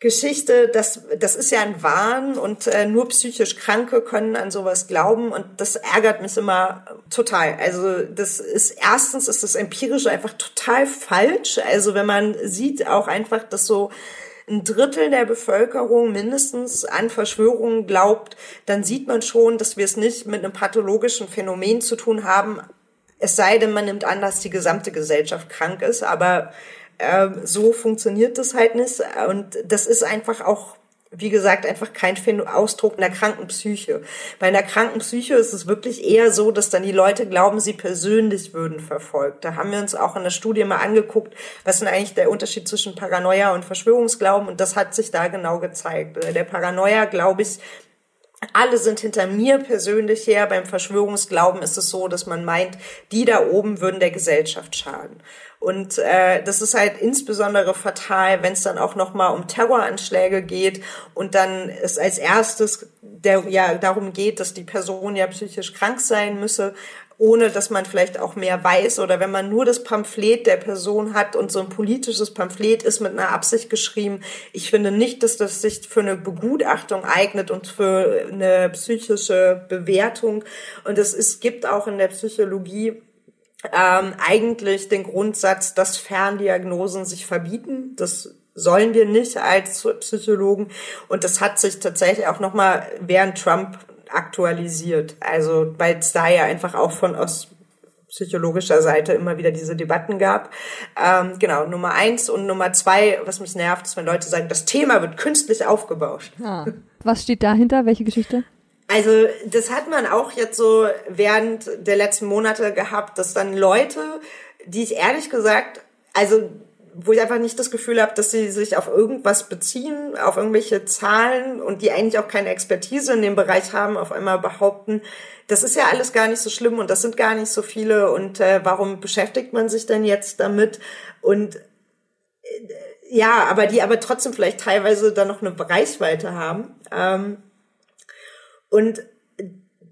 Geschichte, das, das ist ja ein Wahn und äh, nur psychisch Kranke können an sowas glauben und das ärgert mich immer total. Also das ist erstens ist das empirisch einfach total falsch. Also wenn man sieht auch einfach, dass so ein Drittel der Bevölkerung mindestens an Verschwörungen glaubt, dann sieht man schon, dass wir es nicht mit einem pathologischen Phänomen zu tun haben. Es sei denn, man nimmt an, dass die gesamte Gesellschaft krank ist, aber Ähm, so funktioniert das halt nicht. Und das ist einfach auch wie gesagt, einfach kein Ausdruck einer kranken Psyche. Bei einer kranken Psyche ist es wirklich eher so, dass dann die Leute glauben, sie persönlich würden verfolgt. Da haben wir uns auch in der Studie mal angeguckt, was ist denn eigentlich der Unterschied zwischen Paranoia und Verschwörungsglauben und das hat sich da genau gezeigt. Der Paranoia, glaube ich, alle sind hinter mir persönlich her. Beim Verschwörungsglauben ist es so, dass man meint, die da oben würden der Gesellschaft schaden. Und äh, das ist halt insbesondere fatal, wenn es dann auch noch mal um Terroranschläge geht und dann es als erstes der ja darum geht, dass die Person ja psychisch krank sein müsse, ohne dass man vielleicht auch mehr weiß oder wenn man nur das Pamphlet der Person hat und so ein politisches Pamphlet ist mit einer Absicht geschrieben. Ich finde nicht, dass das sich für eine Begutachtung eignet und für eine psychische Bewertung. Und es ist, gibt auch in der Psychologie ähm, eigentlich den Grundsatz, dass Ferndiagnosen sich verbieten. Das sollen wir nicht als Psychologen. Und das hat sich tatsächlich auch nochmal während Trump aktualisiert. Also, weil es da ja einfach auch von aus psychologischer Seite immer wieder diese Debatten gab. Ähm, genau, Nummer eins und Nummer zwei, was mich nervt, ist, wenn Leute sagen, das Thema wird künstlich aufgebauscht. Ah. Was steht dahinter? Welche Geschichte? Also das hat man auch jetzt so während der letzten Monate gehabt, dass dann Leute, die ich ehrlich gesagt, also wo ich einfach nicht das Gefühl habe, dass sie sich auf irgendwas beziehen, auf irgendwelche Zahlen und die eigentlich auch keine Expertise in dem Bereich haben, auf einmal behaupten, das ist ja alles gar nicht so schlimm und das sind gar nicht so viele und äh, warum beschäftigt man sich denn jetzt damit? Und äh, ja, aber die aber trotzdem vielleicht teilweise dann noch eine Reichweite haben. Ähm, und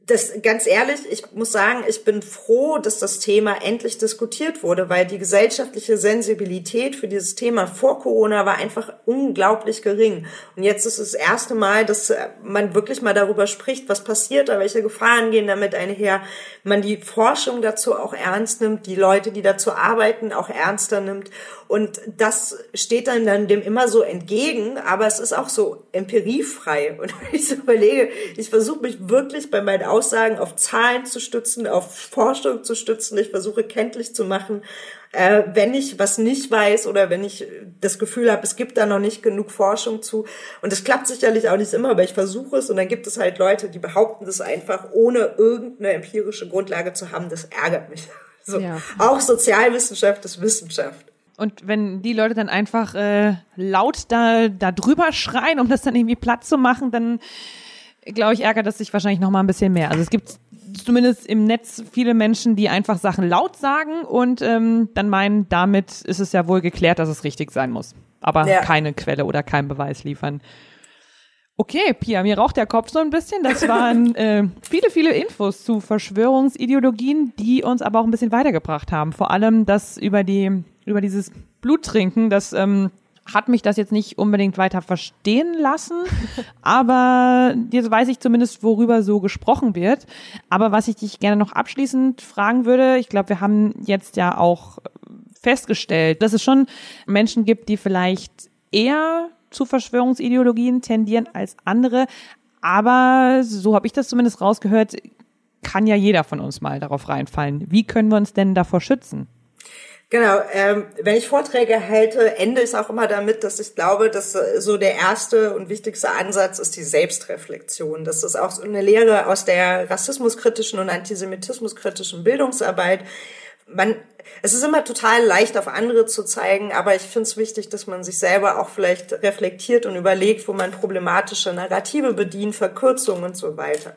das ganz ehrlich, ich muss sagen, ich bin froh, dass das Thema endlich diskutiert wurde, weil die gesellschaftliche Sensibilität für dieses Thema vor Corona war einfach unglaublich gering. Und jetzt ist es das erste Mal, dass man wirklich mal darüber spricht, was passiert da, welche Gefahren gehen damit einher, man die Forschung dazu auch ernst nimmt, die Leute, die dazu arbeiten, auch ernster nimmt. Und das steht dann, dann dem immer so entgegen, aber es ist auch so empiriefrei. Und wenn ich so überlege, ich versuche mich wirklich bei meinen Aussagen auf Zahlen zu stützen, auf Forschung zu stützen. Ich versuche kenntlich zu machen, äh, wenn ich was nicht weiß oder wenn ich das Gefühl habe, es gibt da noch nicht genug Forschung zu. Und das klappt sicherlich auch nicht immer, aber ich versuche es. Und dann gibt es halt Leute, die behaupten das einfach, ohne irgendeine empirische Grundlage zu haben. Das ärgert mich. So. Ja. Auch Sozialwissenschaft ist Wissenschaft. Und wenn die Leute dann einfach äh, laut da, da drüber schreien, um das dann irgendwie platt zu machen, dann glaube ich, ärgert das sich wahrscheinlich noch mal ein bisschen mehr. Also es gibt zumindest im Netz viele Menschen, die einfach Sachen laut sagen und ähm, dann meinen, damit ist es ja wohl geklärt, dass es richtig sein muss. Aber ja. keine Quelle oder keinen Beweis liefern. Okay, Pia, mir raucht der Kopf so ein bisschen. Das waren äh, viele, viele Infos zu Verschwörungsideologien, die uns aber auch ein bisschen weitergebracht haben. Vor allem das über die, über dieses Bluttrinken, das ähm, hat mich das jetzt nicht unbedingt weiter verstehen lassen, aber jetzt weiß ich zumindest, worüber so gesprochen wird. Aber was ich dich gerne noch abschließend fragen würde, ich glaube, wir haben jetzt ja auch festgestellt, dass es schon Menschen gibt, die vielleicht eher zu Verschwörungsideologien tendieren als andere. Aber so habe ich das zumindest rausgehört, kann ja jeder von uns mal darauf reinfallen. Wie können wir uns denn davor schützen? Genau, ähm, wenn ich Vorträge halte, ende ich auch immer damit, dass ich glaube, dass äh, so der erste und wichtigste Ansatz ist die Selbstreflexion. Das ist auch so eine Lehre aus der rassismuskritischen und antisemitismuskritischen Bildungsarbeit. Man, es ist immer total leicht, auf andere zu zeigen, aber ich finde es wichtig, dass man sich selber auch vielleicht reflektiert und überlegt, wo man problematische Narrative bedient, Verkürzungen und so weiter.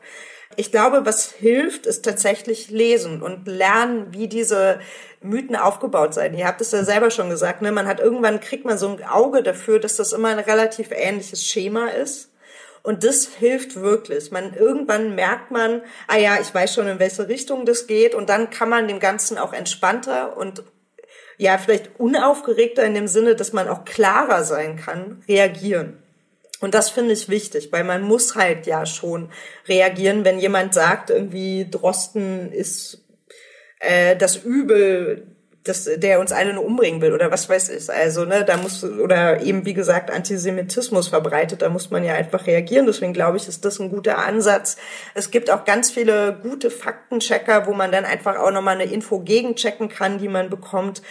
Ich glaube, was hilft, ist tatsächlich lesen und lernen, wie diese Mythen aufgebaut sein. Ihr habt es ja selber schon gesagt, ne? Man hat irgendwann kriegt man so ein Auge dafür, dass das immer ein relativ ähnliches Schema ist. Und das hilft wirklich. Man, irgendwann merkt man, ah ja, ich weiß schon, in welche Richtung das geht. Und dann kann man dem Ganzen auch entspannter und ja, vielleicht unaufgeregter in dem Sinne, dass man auch klarer sein kann, reagieren. Und das finde ich wichtig, weil man muss halt ja schon reagieren, wenn jemand sagt, irgendwie Drosten ist äh, das Übel, dass der uns alle nur umbringen will oder was weiß ich. Also, ne, da muss, oder eben, wie gesagt, Antisemitismus verbreitet, da muss man ja einfach reagieren. Deswegen glaube ich, ist das ein guter Ansatz. Es gibt auch ganz viele gute Faktenchecker, wo man dann einfach auch nochmal eine Info gegenchecken kann, die man bekommt.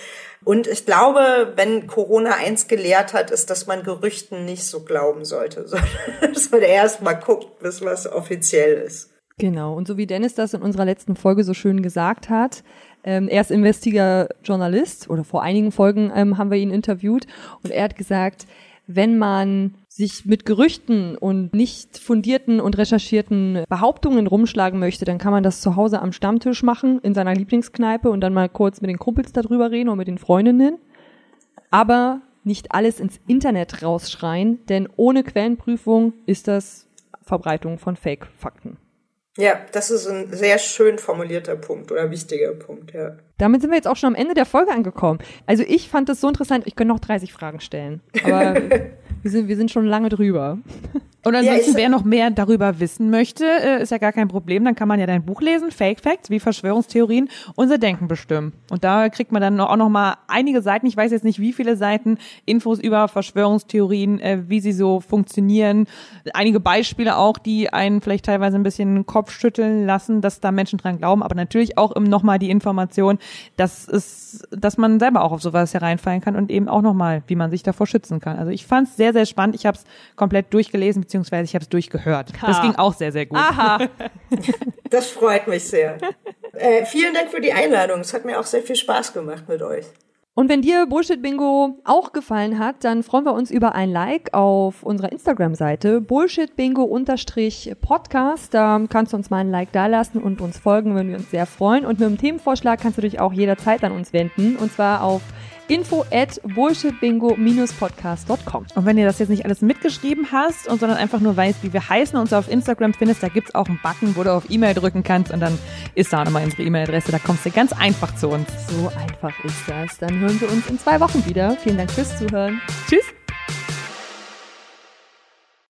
Und ich glaube, wenn Corona eins gelehrt hat, ist, dass man Gerüchten nicht so glauben sollte, sondern dass man erst mal guckt, bis was offiziell ist. Genau. Und so wie Dennis das in unserer letzten Folge so schön gesagt hat, ähm, er ist investiger Journalist oder vor einigen Folgen ähm, haben wir ihn interviewt und er hat gesagt, wenn man sich mit Gerüchten und nicht fundierten und recherchierten Behauptungen rumschlagen möchte, dann kann man das zu Hause am Stammtisch machen, in seiner Lieblingskneipe und dann mal kurz mit den Kumpels darüber reden oder mit den Freundinnen. Aber nicht alles ins Internet rausschreien, denn ohne Quellenprüfung ist das Verbreitung von Fake-Fakten. Ja, das ist ein sehr schön formulierter Punkt oder wichtiger Punkt, ja. Damit sind wir jetzt auch schon am Ende der Folge angekommen. Also ich fand das so interessant, ich könnte noch 30 Fragen stellen. Aber wir sind, wir sind schon lange drüber. Und ansonsten, ja, wer noch mehr darüber wissen möchte, äh, ist ja gar kein Problem. Dann kann man ja dein Buch lesen, Fake Facts, wie Verschwörungstheorien unser Denken bestimmen. Und da kriegt man dann auch noch mal einige Seiten, ich weiß jetzt nicht wie viele Seiten, Infos über Verschwörungstheorien, äh, wie sie so funktionieren. Einige Beispiele auch, die einen vielleicht teilweise ein bisschen Kopf schütteln lassen, dass da Menschen dran glauben. Aber natürlich auch noch mal die Information, dass es, dass man selber auch auf sowas hereinfallen kann und eben auch noch mal, wie man sich davor schützen kann. Also ich fand es sehr, sehr spannend. Ich habe es komplett durchgelesen beziehungsweise ich habe es durchgehört. Ha. Das ging auch sehr, sehr gut. Aha. Das freut mich sehr. Äh, vielen Dank für die Einladung. Es hat mir auch sehr viel Spaß gemacht mit euch. Und wenn dir Bullshit Bingo auch gefallen hat, dann freuen wir uns über ein Like auf unserer Instagram-Seite Bullshit Bingo Podcast. Da kannst du uns mal ein Like dalassen und uns folgen, würden wir uns sehr freuen. Und mit dem Themenvorschlag kannst du dich auch jederzeit an uns wenden. Und zwar auf info at bullshitbingo-podcast.com. Und wenn ihr das jetzt nicht alles mitgeschrieben hast und sondern einfach nur weißt, wie wir heißen und uns auf Instagram findest, da gibt es auch einen Button, wo du auf E-Mail drücken kannst und dann ist da nochmal unsere E-Mail-Adresse. Da kommst du ganz einfach zu uns. So einfach ist das. Dann hören wir uns in zwei Wochen wieder. Vielen Dank fürs Zuhören. Tschüss.